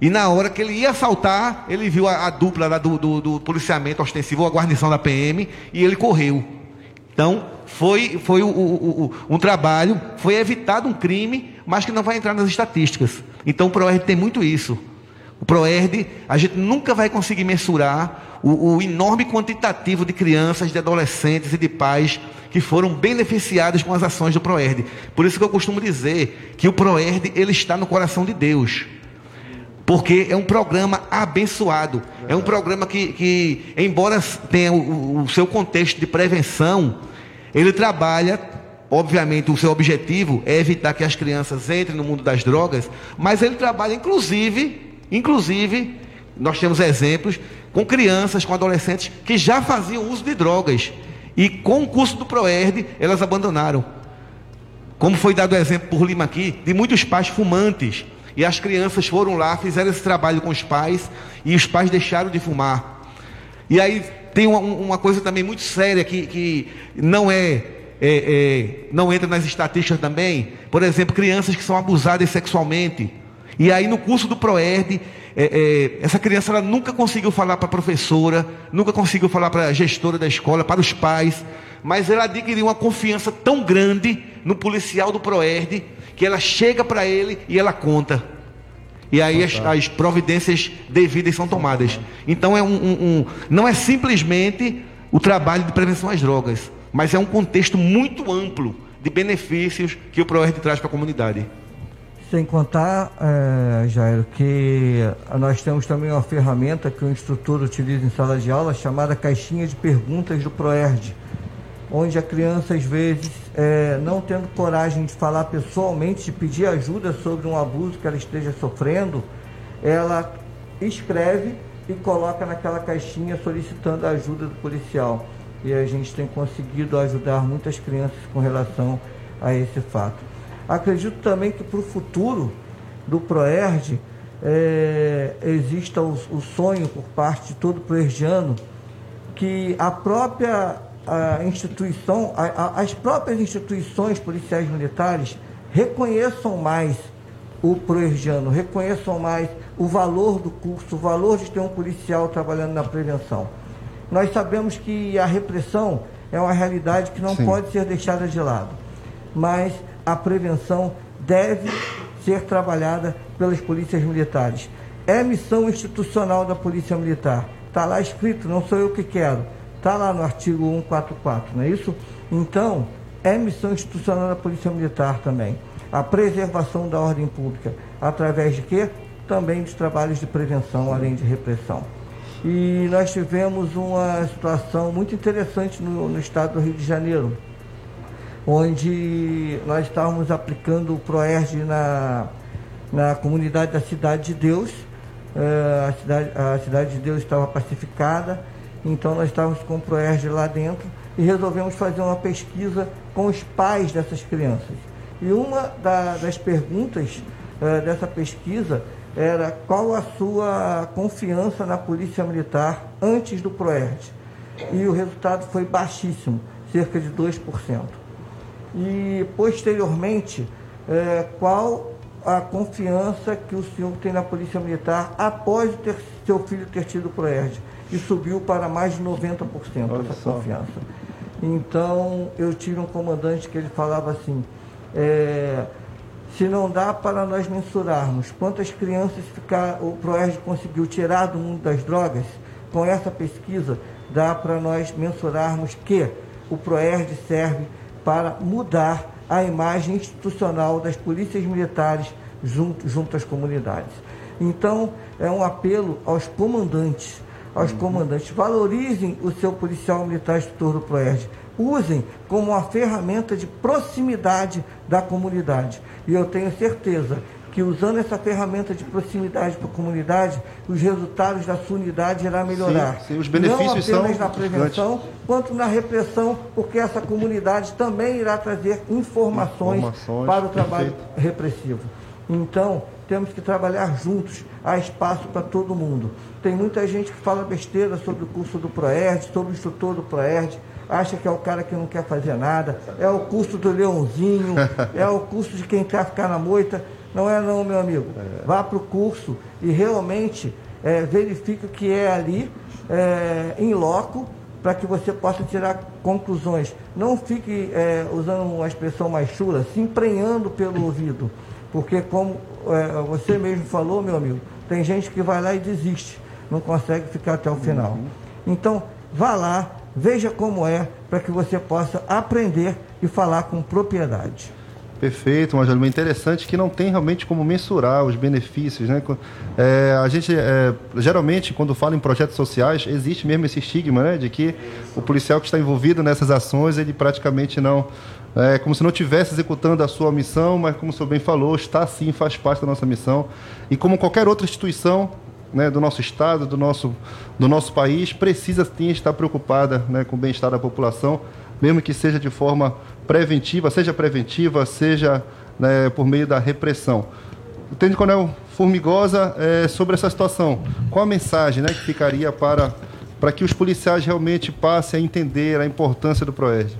e na hora que ele ia assaltar, ele viu a, a dupla lá do, do, do, policiamento ostensivo, a guarnição da PM, e ele correu. Então, foi, foi o, o, o, um trabalho, foi evitado um crime, mas que não vai entrar nas estatísticas. Então, o ProERD tem muito isso. O ProERD, a gente nunca vai conseguir mensurar o, o, enorme quantitativo de crianças, de adolescentes e de pais que foram beneficiados com as ações do ProERD. Por isso que eu costumo dizer que o ProERD, ele está no coração de Deus porque é um programa abençoado. É um programa que, que embora tenha o, o, seu contexto de prevenção, ele trabalha, obviamente, o seu objetivo é evitar que as crianças entrem no mundo das drogas, mas ele trabalha, inclusive, inclusive, nós temos exemplos com crianças, com adolescentes que já faziam uso de drogas e com o curso do Proerd elas abandonaram. Como foi dado o exemplo por Lima aqui, de muitos pais fumantes e as crianças foram lá, fizeram esse trabalho com os pais, e os pais deixaram de fumar. E aí tem uma, uma coisa também muito séria que, que não é, é, é, não entra nas estatísticas também. Por exemplo, crianças que são abusadas sexualmente. E aí no curso do Proerd, é, é, essa criança ela nunca conseguiu falar para a professora, nunca conseguiu falar para a gestora da escola, para os pais, mas ela adquiriu uma confiança tão grande no policial do Proerd que ela chega para ele e ela conta. E aí as, as, providências devidas são tomadas. Então é um, um, um, não é simplesmente o trabalho de prevenção às drogas, mas é um contexto muito amplo de benefícios que o ProERD traz para a comunidade. Sem contar, é, Jairo, que nós temos também uma ferramenta que o instrutor utiliza em sala de aula chamada caixinha de perguntas do ProERD onde a criança, às vezes, é, não tendo coragem de falar pessoalmente, de pedir ajuda sobre um abuso que ela esteja sofrendo, ela escreve e coloca naquela caixinha solicitando a ajuda do policial. E a gente tem conseguido ajudar muitas crianças com relação a esse fato. Acredito também que para o futuro do ProERD é, exista o, o sonho por parte de todo proerdiano que a própria a instituição, a, a, as próprias instituições policiais militares reconheçam mais o proergiano, reconheçam mais o valor do curso, o valor de ter um policial trabalhando na prevenção. Nós sabemos que a repressão é uma realidade que não Sim. pode ser deixada de lado, mas a prevenção deve ser trabalhada pelas polícias militares. É missão institucional da Polícia Militar. Está lá escrito, não sou eu que quero Está lá no artigo 144, não é isso? Então, é missão institucional da Polícia Militar também. A preservação da ordem pública, através de quê? Também dos trabalhos de prevenção, além de repressão. E nós tivemos uma situação muito interessante no, no estado do Rio de Janeiro, onde nós estávamos aplicando o PROERD na, na comunidade da Cidade de Deus. Uh, a, cidade, a Cidade de Deus estava pacificada, então nós estávamos com o Proerge lá dentro e resolvemos fazer uma pesquisa com os pais dessas crianças. E uma da, das perguntas uh, dessa pesquisa era qual a sua confiança na Polícia Militar antes do Proerd. E o resultado foi baixíssimo, cerca de 2%. E posteriormente, uh, qual a confiança que o senhor tem na Polícia Militar após ter, seu filho ter tido o Proerd? e subiu para mais de 90% Olha essa só. confiança. Então, eu tive um comandante que ele falava assim, é, se não dá para nós mensurarmos quantas crianças ficar, o Proerd conseguiu tirar do mundo das drogas, com essa pesquisa, dá para nós mensurarmos que o PROERD serve para mudar a imagem institucional das polícias militares junto, junto às comunidades. Então, é um apelo aos comandantes, aos uhum. comandantes, valorizem o seu policial militar instrutor do PROERD, usem como uma ferramenta de proximidade da comunidade. E eu tenho certeza que usando essa ferramenta de proximidade para a comunidade, os resultados da sua unidade irá melhorar. Sim, sim, os benefícios Não apenas na prevenção, gigantes. quanto na repressão, porque essa comunidade também irá trazer informações, informações para o trabalho perfeito. repressivo. Então, temos que trabalhar juntos, há espaço para todo mundo. Tem muita gente que fala besteira sobre o curso do ProERD, sobre o instrutor do ProERD, acha que é o cara que não quer fazer nada, é o curso do leãozinho, [LAUGHS] é o curso de quem quer ficar na moita. Não é não, meu amigo. É. Vá para o curso e realmente é, verifique o que é ali é, em loco para que você possa tirar conclusões. Não fique é, usando uma expressão mais chula, se emprenhando pelo ouvido. Porque como é, você mesmo falou, meu amigo, tem gente que vai lá e desiste, não consegue ficar até o final. Uhum. Então, vá lá, veja como é, para que você possa aprender e falar com propriedade. Perfeito, Major. Interessante que não tem realmente como mensurar os benefícios. Né? É, a gente, é, geralmente, quando fala em projetos sociais, existe mesmo esse estigma né, de que o policial que está envolvido nessas ações, ele praticamente não. É como se não estivesse executando a sua missão, mas, como o senhor bem falou, está sim, faz parte da nossa missão. E como qualquer outra instituição né, do nosso Estado, do nosso, do nosso país, precisa sim estar preocupada né, com o bem-estar da população, mesmo que seja de forma preventiva, seja preventiva, seja né, por meio da repressão. O Tenente Coronel Formigosa, é, sobre essa situação, qual a mensagem né, que ficaria para, para que os policiais realmente passem a entender a importância do PROERD?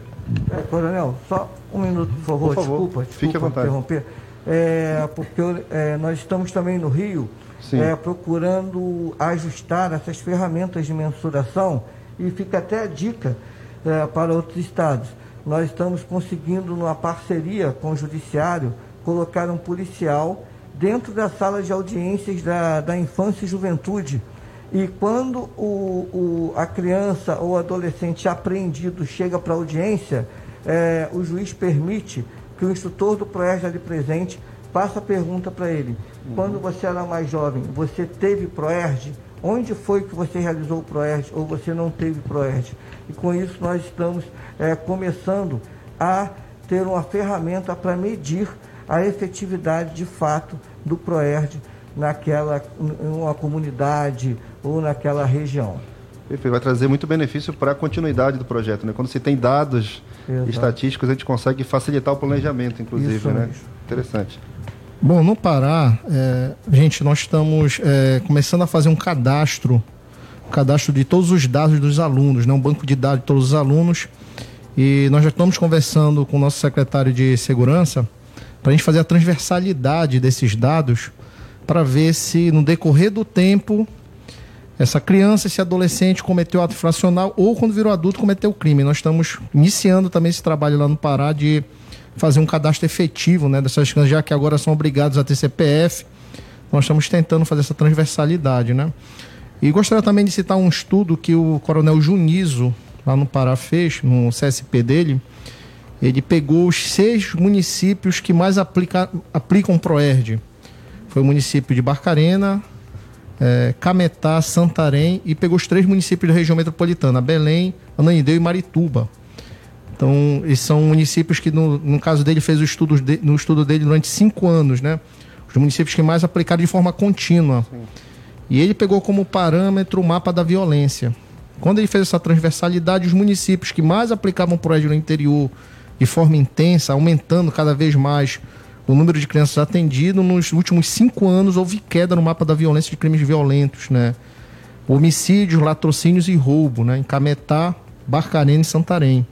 É, coronel, só um minuto, por favor. Por favor desculpa, desculpa fique à vontade. interromper. É, porque é, nós estamos também no Rio é, procurando ajustar essas ferramentas de mensuração e fica até a dica é, para outros estados nós estamos conseguindo, numa parceria com o Judiciário, colocar um policial dentro da sala de audiências da, da infância e juventude. E quando o, o, a criança ou adolescente apreendido chega para a audiência, é, o juiz permite que o instrutor do PROERD ali presente faça a pergunta para ele. Uhum. Quando você era mais jovem, você teve PROERD? Onde foi que você realizou o PROERD ou você não teve PROERD? E com isso nós estamos é, começando a ter uma ferramenta para medir a efetividade de fato do PROERD naquela uma comunidade ou naquela região. Perfeito, vai trazer muito benefício para a continuidade do projeto. Né? Quando se tem dados Exato. estatísticos, a gente consegue facilitar o planejamento, inclusive. Isso né? Interessante. Bom, no Pará, é, gente, nós estamos é, começando a fazer um cadastro, um cadastro de todos os dados dos alunos, né? um banco de dados de todos os alunos. E nós já estamos conversando com o nosso secretário de Segurança para a gente fazer a transversalidade desses dados para ver se no decorrer do tempo essa criança, esse adolescente cometeu ato infracional ou quando virou adulto cometeu crime. Nós estamos iniciando também esse trabalho lá no Pará de fazer um cadastro efetivo né, dessas crianças, já que agora são obrigados a ter CPF. Nós estamos tentando fazer essa transversalidade, né? E gostaria também de citar um estudo que o coronel Junizo, lá no Pará, fez, no CSP dele. Ele pegou os seis municípios que mais aplica, aplicam PROERD. Foi o município de Barcarena, é, Cametá, Santarém e pegou os três municípios da região metropolitana, Belém, Ananindeua e Marituba. Então, esses são municípios que, no, no caso dele, fez o estudo de, no estudo dele durante cinco anos, né? Os municípios que mais aplicaram de forma contínua. Sim. E ele pegou como parâmetro o mapa da violência. Quando ele fez essa transversalidade, os municípios que mais aplicavam prédio no interior de forma intensa, aumentando cada vez mais o número de crianças atendidas, nos últimos cinco anos houve queda no mapa da violência de crimes violentos, né? Homicídios, latrocínios e roubo, né? Em Cametá, Barcarena e Santarém.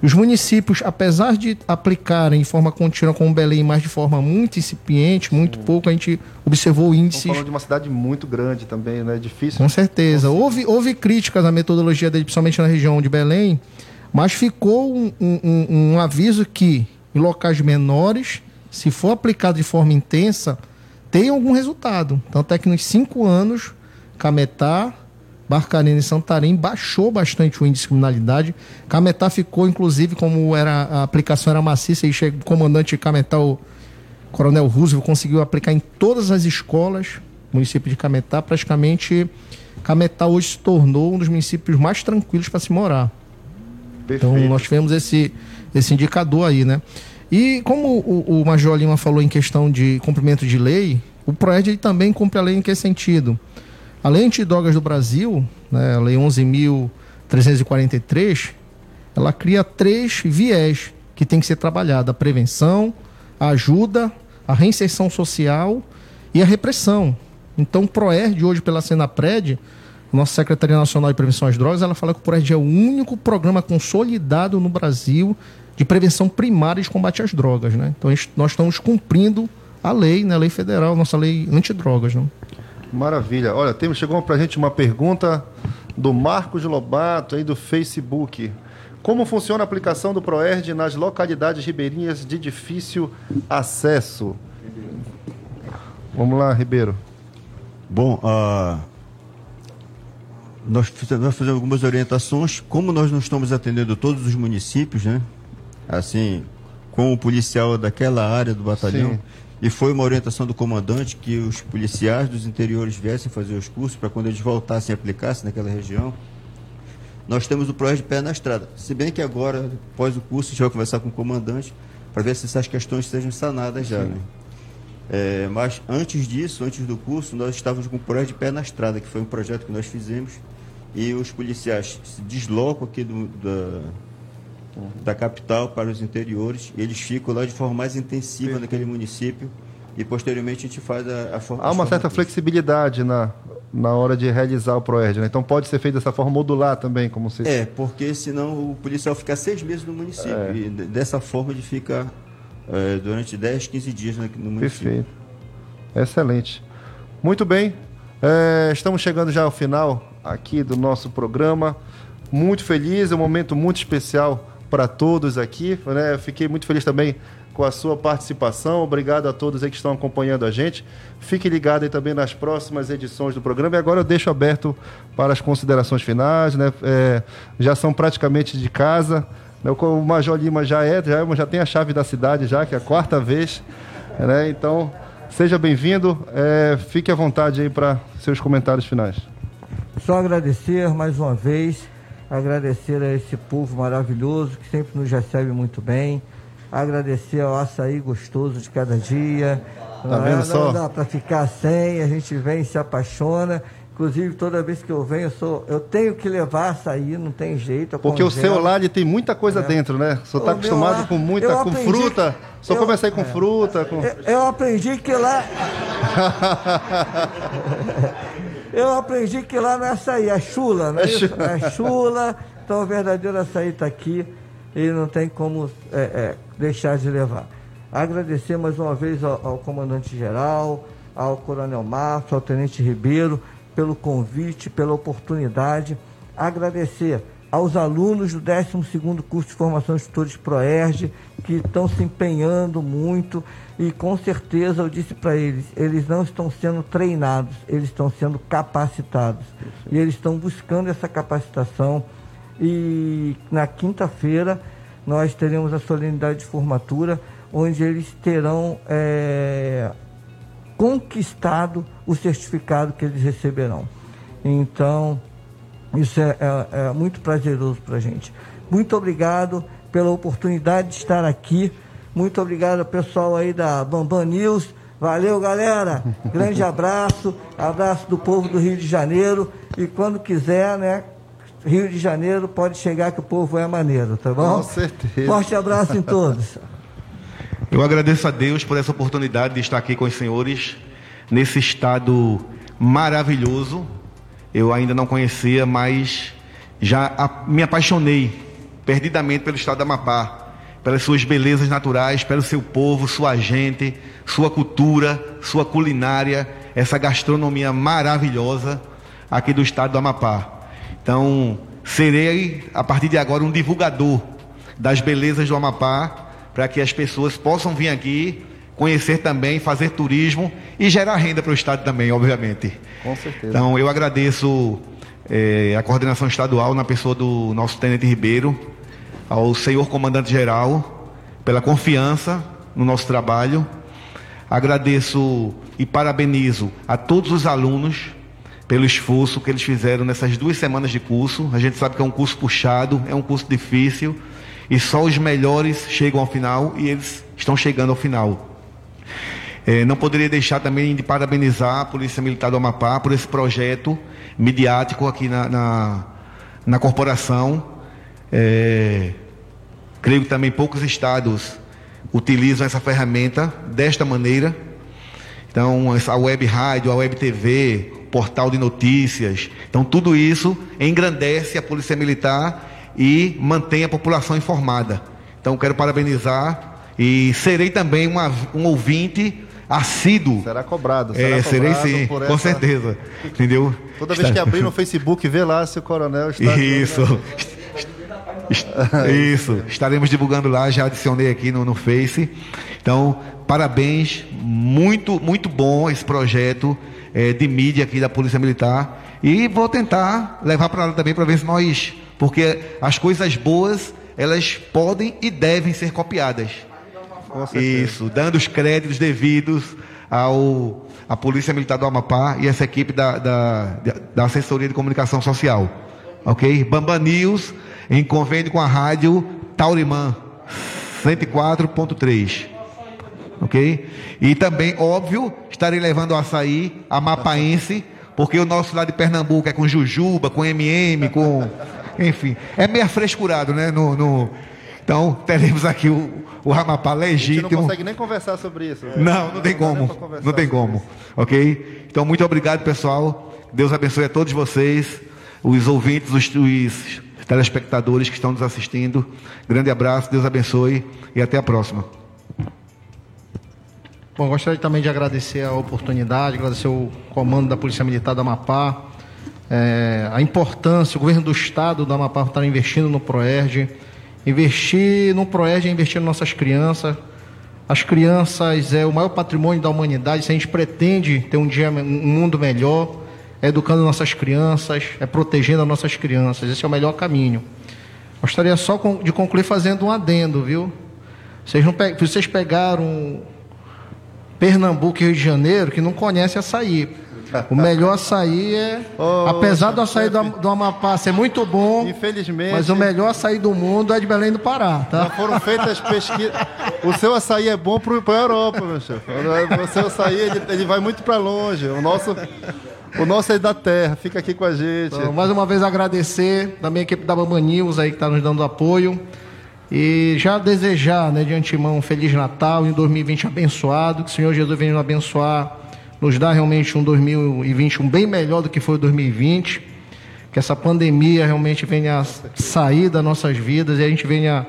Os municípios, apesar de aplicarem de forma contínua como Belém, mas de forma muito incipiente, muito pouco, a gente observou índices. Estamos falando de uma cidade muito grande também, né? É difícil. Com certeza. Houve, houve críticas à metodologia dele, principalmente na região de Belém, mas ficou um, um, um aviso que em locais menores, se for aplicado de forma intensa, tem algum resultado. Tanto é que nos cinco anos, Cametá, Barcarena e Santarém baixou bastante o índice de criminalidade. Cametá ficou, inclusive, como era a aplicação era maciça, e o comandante de Cametá, o Coronel Roosevelt, conseguiu aplicar em todas as escolas, município de Cametá, praticamente Cametá hoje se tornou um dos municípios mais tranquilos para se morar. Perfeito. Então nós tivemos esse, esse indicador aí, né? E como o, o Major Lima falou em questão de cumprimento de lei, o PROED também cumpre a lei em que sentido? A lei antidrogas do Brasil, né, a lei 11.343, ela cria três viés que tem que ser trabalhada: a prevenção, a ajuda, a reinserção social e a repressão. Então, o PROERD, hoje pela Senapred, nossa Secretaria Nacional de Prevenção às Drogas, ela fala que o PROERD é o único programa consolidado no Brasil de prevenção primária de combate às drogas. Né? Então, nós estamos cumprindo a lei, né? a lei federal, nossa lei antidrogas. Né? Maravilha. Olha, tem, chegou para a gente uma pergunta do Marcos Lobato, aí do Facebook. Como funciona a aplicação do PROERD nas localidades ribeirinhas de difícil acesso? Vamos lá, Ribeiro. Bom, uh, nós fizemos algumas orientações. Como nós não estamos atendendo todos os municípios, né? Assim, com o policial daquela área do batalhão, Sim. E foi uma orientação do comandante que os policiais dos interiores viessem fazer os cursos para quando eles voltassem a aplicar-se naquela região. Nós temos o projeto de pé na estrada. Se bem que agora, após o curso, a gente vai conversar com o comandante para ver se essas questões sejam sanadas já. Né? É, mas antes disso, antes do curso, nós estávamos com o projeto de pé na estrada, que foi um projeto que nós fizemos, e os policiais se deslocam aqui do, da, da capital para os interiores, e eles ficam lá de forma mais intensiva Perfeito. naquele município, e posteriormente a gente faz a, a forma. Há uma certa flexibilidade na, na hora de realizar o ProERD, né? Então pode ser feito dessa forma modular também, como você. É, porque senão o policial fica seis meses no município, é. e dessa forma ele fica é, durante 10, 15 dias no município. Perfeito. Excelente. Muito bem. É, estamos chegando já ao final aqui do nosso programa. Muito feliz, é um momento muito especial para todos aqui. Né? Fiquei muito feliz também com a sua participação. Obrigado a todos que estão acompanhando a gente. Fique ligado aí também nas próximas edições do programa. E agora eu deixo aberto para as considerações finais. Né? É, já são praticamente de casa. Né? O Major Lima já é, já, já tem a chave da cidade, já, que é a quarta vez. Né? Então, seja bem-vindo. É, fique à vontade aí para seus comentários finais. Só agradecer mais uma vez, agradecer a esse povo maravilhoso que sempre nos recebe muito bem. Agradecer ao açaí gostoso de cada dia. Tá vendo só? Não dá para ficar sem, a gente vem e se apaixona. Inclusive, toda vez que eu venho, eu, sou, eu tenho que levar açaí, não tem jeito. Porque congelo. o seu lá tem muita coisa é. dentro, né? Senhor está acostumado lá, com muita, com fruta. Só eu, começa aí com é, fruta. Com... Eu, eu aprendi que lá. [LAUGHS] eu aprendi que lá não é açaí, é chula, não é, é isso? É chula. Então o verdadeiro açaí está aqui e não tem como é, é, deixar de levar. Agradecer mais uma vez ao, ao comandante-geral, ao coronel Márcio, ao tenente Ribeiro pelo convite, pela oportunidade. Agradecer aos alunos do 12º curso de formação de tutores ProERG, que estão se empenhando muito e com certeza eu disse para eles, eles não estão sendo treinados, eles estão sendo capacitados. E eles estão buscando essa capacitação e na quinta-feira nós teremos a solenidade de formatura, onde eles terão é, conquistado o certificado que eles receberão. Então, isso é, é, é muito prazeroso para a gente. Muito obrigado pela oportunidade de estar aqui. Muito obrigado, pessoal aí da Bambam News. Valeu, galera. Grande abraço. Abraço do povo do Rio de Janeiro. E quando quiser, né? Rio de Janeiro pode chegar que o povo é maneiro, tá bom? Com certeza. Forte abraço em todos. Eu agradeço a Deus por essa oportunidade de estar aqui com os senhores nesse estado maravilhoso. Eu ainda não conhecia, mas já me apaixonei perdidamente pelo estado da Amapá, pelas suas belezas naturais, pelo seu povo, sua gente, sua cultura, sua culinária, essa gastronomia maravilhosa aqui do estado do Amapá. Então, serei a partir de agora um divulgador das belezas do Amapá para que as pessoas possam vir aqui conhecer também, fazer turismo e gerar renda para o estado também, obviamente. Com certeza. Então eu agradeço é, a coordenação estadual, na pessoa do nosso Tenente Ribeiro, ao senhor comandante-geral, pela confiança no nosso trabalho. Agradeço e parabenizo a todos os alunos pelo esforço que eles fizeram nessas duas semanas de curso. A gente sabe que é um curso puxado, é um curso difícil, e só os melhores chegam ao final e eles estão chegando ao final. É, não poderia deixar também de parabenizar a Polícia Militar do Amapá por esse projeto midiático aqui na, na, na corporação. É, creio que também poucos estados utilizam essa ferramenta desta maneira. Então, a web rádio, a web TV, portal de notícias. Então, tudo isso engrandece a Polícia Militar e mantém a população informada. Então, quero parabenizar e serei também uma, um ouvinte assíduo. Será cobrado. Será é, serei sim, com essa... certeza. Entendeu? Toda vez que abrir no Facebook, vê lá se o coronel está. [LAUGHS] Isso. [LAUGHS] Isso, estaremos divulgando lá, já adicionei aqui no, no Face. Então, parabéns, muito, muito bom esse projeto é, de mídia aqui da Polícia Militar. E vou tentar levar para lá também para ver se nós. Porque as coisas boas, elas podem e devem ser copiadas. Isso, dando os créditos devidos ao a Polícia Militar do Amapá e essa equipe da, da, da assessoria de comunicação social. Ok? Bamba News, em convênio com a rádio Taurimã 104.3. Ok? E também, óbvio, estarei levando o açaí amapaense, porque o nosso lá de Pernambuco é com jujuba, com MM, com. Enfim, é meio frescurado, né? No, no... Então, teremos aqui o, o Amapá legítimo. A gente não consegue nem conversar sobre isso. Não, não tem como. Não tem como. Ok? Então, muito obrigado, pessoal. Deus abençoe a todos vocês, os ouvintes, os, os telespectadores que estão nos assistindo. Grande abraço, Deus abençoe e até a próxima. Bom, gostaria também de agradecer a oportunidade, agradecer o comando da Polícia Militar do Amapá, é, a importância, o governo do Estado do Amapá estar investindo no PROERD. Investir no PROERD é investir nas nossas crianças. As crianças é o maior patrimônio da humanidade. Se a gente pretende ter um dia, um mundo melhor, é educando nossas crianças, é protegendo as nossas crianças. Esse é o melhor caminho. Gostaria só de concluir fazendo um adendo, viu? Vocês, não pe... Vocês pegaram Pernambuco e Rio de Janeiro que não conhecem açaí. O melhor açaí é. [LAUGHS] Oh, apesar do açaí do, do Amapá ser muito bom. Infelizmente. Mas o melhor açaí do mundo é de Belém do Pará, tá? Já foram feitas pesquisas. O seu açaí é bom para a Europa, meu chefe. O seu açaí ele, ele vai muito para longe. O nosso. O nosso é da terra, fica aqui com a gente. Então, mais uma vez agradecer também a equipe da Bamba News aí que está nos dando apoio. E já desejar, né, de antemão, um Feliz Natal em 2020 abençoado, que o Senhor Jesus venha nos abençoar, nos dar realmente um 2021 bem melhor do que foi o 2020, que essa pandemia realmente venha sair das nossas vidas e a gente venha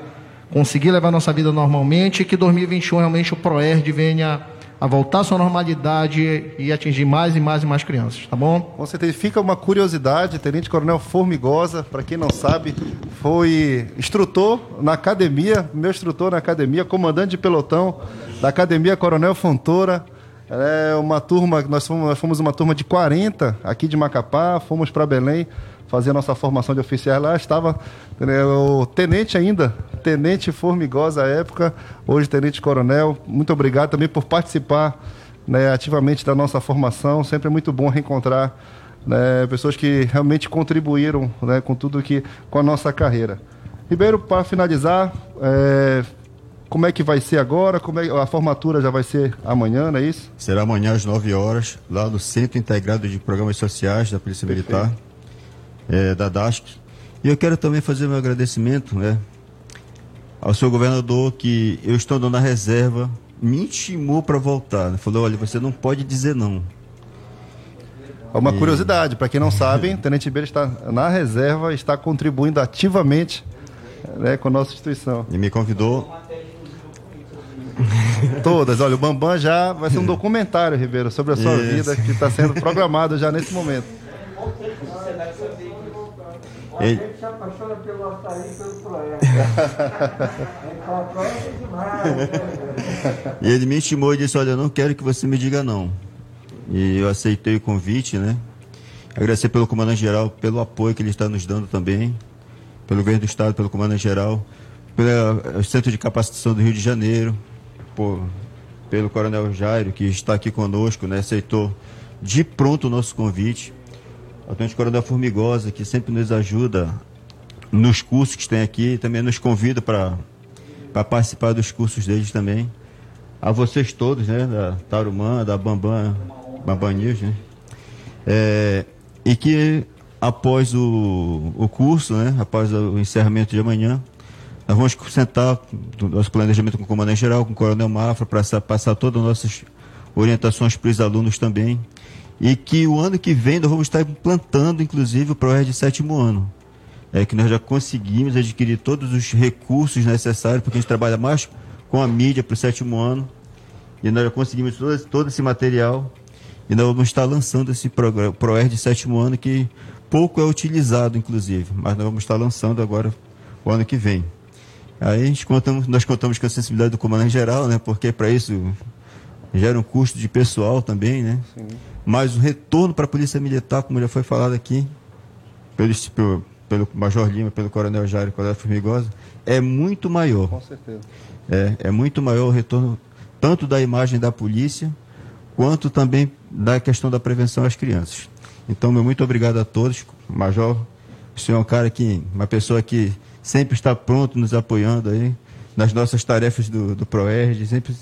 conseguir levar nossa vida normalmente e que 2021 realmente o ProERD venha a voltar à sua normalidade e atingir mais e mais e mais crianças, tá bom? Com certeza. Fica uma curiosidade, Tenente Coronel Formigosa, para quem não sabe, foi instrutor na academia, meu instrutor na academia, comandante de pelotão da Academia Coronel Fontoura. É uma turma, nós fomos, nós fomos uma turma de 40 aqui de Macapá, fomos para Belém fazer a nossa formação de oficiais lá, estava o tenente ainda, tenente Formigosa à época, hoje tenente coronel. Muito obrigado também por participar né, ativamente da nossa formação. Sempre é muito bom reencontrar né, pessoas que realmente contribuíram né, com tudo que com a nossa carreira. Ribeiro, para finalizar, é, como é que vai ser agora? Como é, a formatura já vai ser amanhã, não é isso? Será amanhã às 9 horas, lá no Centro Integrado de Programas Sociais da Polícia Perfeito. É, da DASC. E eu quero também fazer meu agradecimento né, ao seu governador, que eu estando na reserva, me intimou para voltar. Né? Falou: olha, você não pode dizer não. É uma e... curiosidade, para quem não sabe, o [LAUGHS] Tenente Ribeiro está na reserva, está contribuindo ativamente né, com a nossa instituição. E me convidou. [LAUGHS] Todas, olha, o Bambam já vai ser um [LAUGHS] documentário, Ribeiro, sobre a sua Isso. vida que está sendo programado já nesse momento. Ele... A gente se apaixona pelo açaí e pelo projeto. [LAUGHS] é demais. Né? E ele me estimou e disse, olha, eu não quero que você me diga não. E eu aceitei o convite, né? Agradecer pelo comandante-geral, pelo apoio que ele está nos dando também, pelo governo do Estado, pelo comandante-geral, pelo Centro de Capacitação do Rio de Janeiro, por, pelo Coronel Jairo, que está aqui conosco, né, aceitou de pronto o nosso convite. O Coronel Formigosa, que sempre nos ajuda nos cursos que tem aqui, também nos convida para participar dos cursos deles também. A vocês todos, né, da Tarumã, da Bambam, Bambam News, né? É, e que após o, o curso, né, após o encerramento de amanhã, nós vamos sentar no nosso planejamento com o comandante geral, com o coronel Mafra, para passar todas as nossas orientações para os alunos também. E que o ano que vem nós vamos estar implantando, inclusive, o ProERD de sétimo ano. É que nós já conseguimos adquirir todos os recursos necessários, porque a gente trabalha mais com a mídia para o sétimo ano. E nós já conseguimos todo, todo esse material. E nós vamos estar lançando esse ProERD de sétimo ano, que pouco é utilizado, inclusive. Mas nós vamos estar lançando agora o ano que vem. Aí contamos, nós contamos com a sensibilidade do comandante geral, né? Porque para isso gera um custo de pessoal também, né? Sim. Mas o retorno para a Polícia Militar, como já foi falado aqui, pelo, pelo, pelo Major Lima, pelo Coronel Jairo e Coronel Formigosa, é muito maior. Com certeza. É, é muito maior o retorno, tanto da imagem da polícia, quanto também da questão da prevenção às crianças. Então, meu muito obrigado a todos. Major, o senhor é um cara que, uma pessoa que sempre está pronto nos apoiando aí nas nossas tarefas do, do ProERD, sempre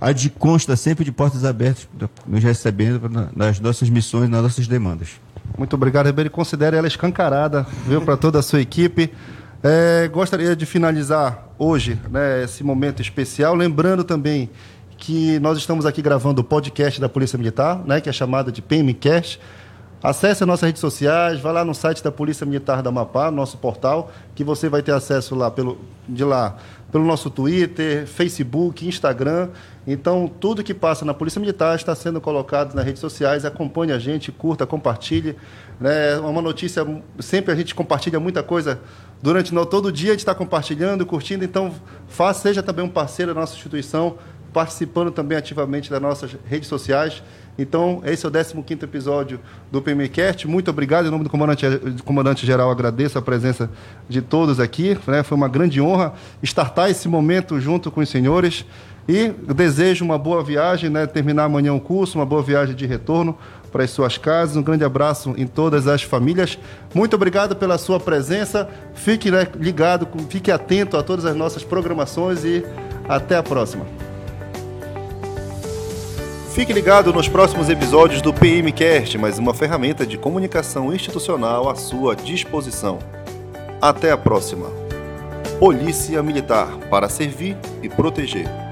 a de consta sempre de portas abertas, nos recebendo nas nossas missões, nas nossas demandas. Muito obrigado, Ribeiro. Considere ela escancarada, viu, para toda a sua equipe. É, gostaria de finalizar hoje né, esse momento especial, lembrando também que nós estamos aqui gravando o podcast da Polícia Militar, né, que é chamado de PMCast. Acesse as nossas redes sociais, vá lá no site da Polícia Militar da Amapá, nosso portal, que você vai ter acesso lá pelo, de lá pelo nosso Twitter, Facebook, Instagram. Então, tudo que passa na Polícia Militar está sendo colocado nas redes sociais. Acompanhe a gente, curta, compartilhe. Né? Uma notícia, sempre a gente compartilha muita coisa durante todo dia, a gente está compartilhando, curtindo. Então, faça, seja também um parceiro da nossa instituição, participando também ativamente das nossas redes sociais. Então, esse é o 15 episódio do PMCast. Muito obrigado. Em nome do comandante, comandante geral, agradeço a presença de todos aqui. Né? Foi uma grande honra estartar esse momento junto com os senhores. E desejo uma boa viagem, né? terminar amanhã o curso, uma boa viagem de retorno para as suas casas. Um grande abraço em todas as famílias. Muito obrigado pela sua presença. Fique né, ligado, fique atento a todas as nossas programações e até a próxima. Fique ligado nos próximos episódios do PMcast, mais uma ferramenta de comunicação institucional à sua disposição. Até a próxima. Polícia Militar para servir e proteger.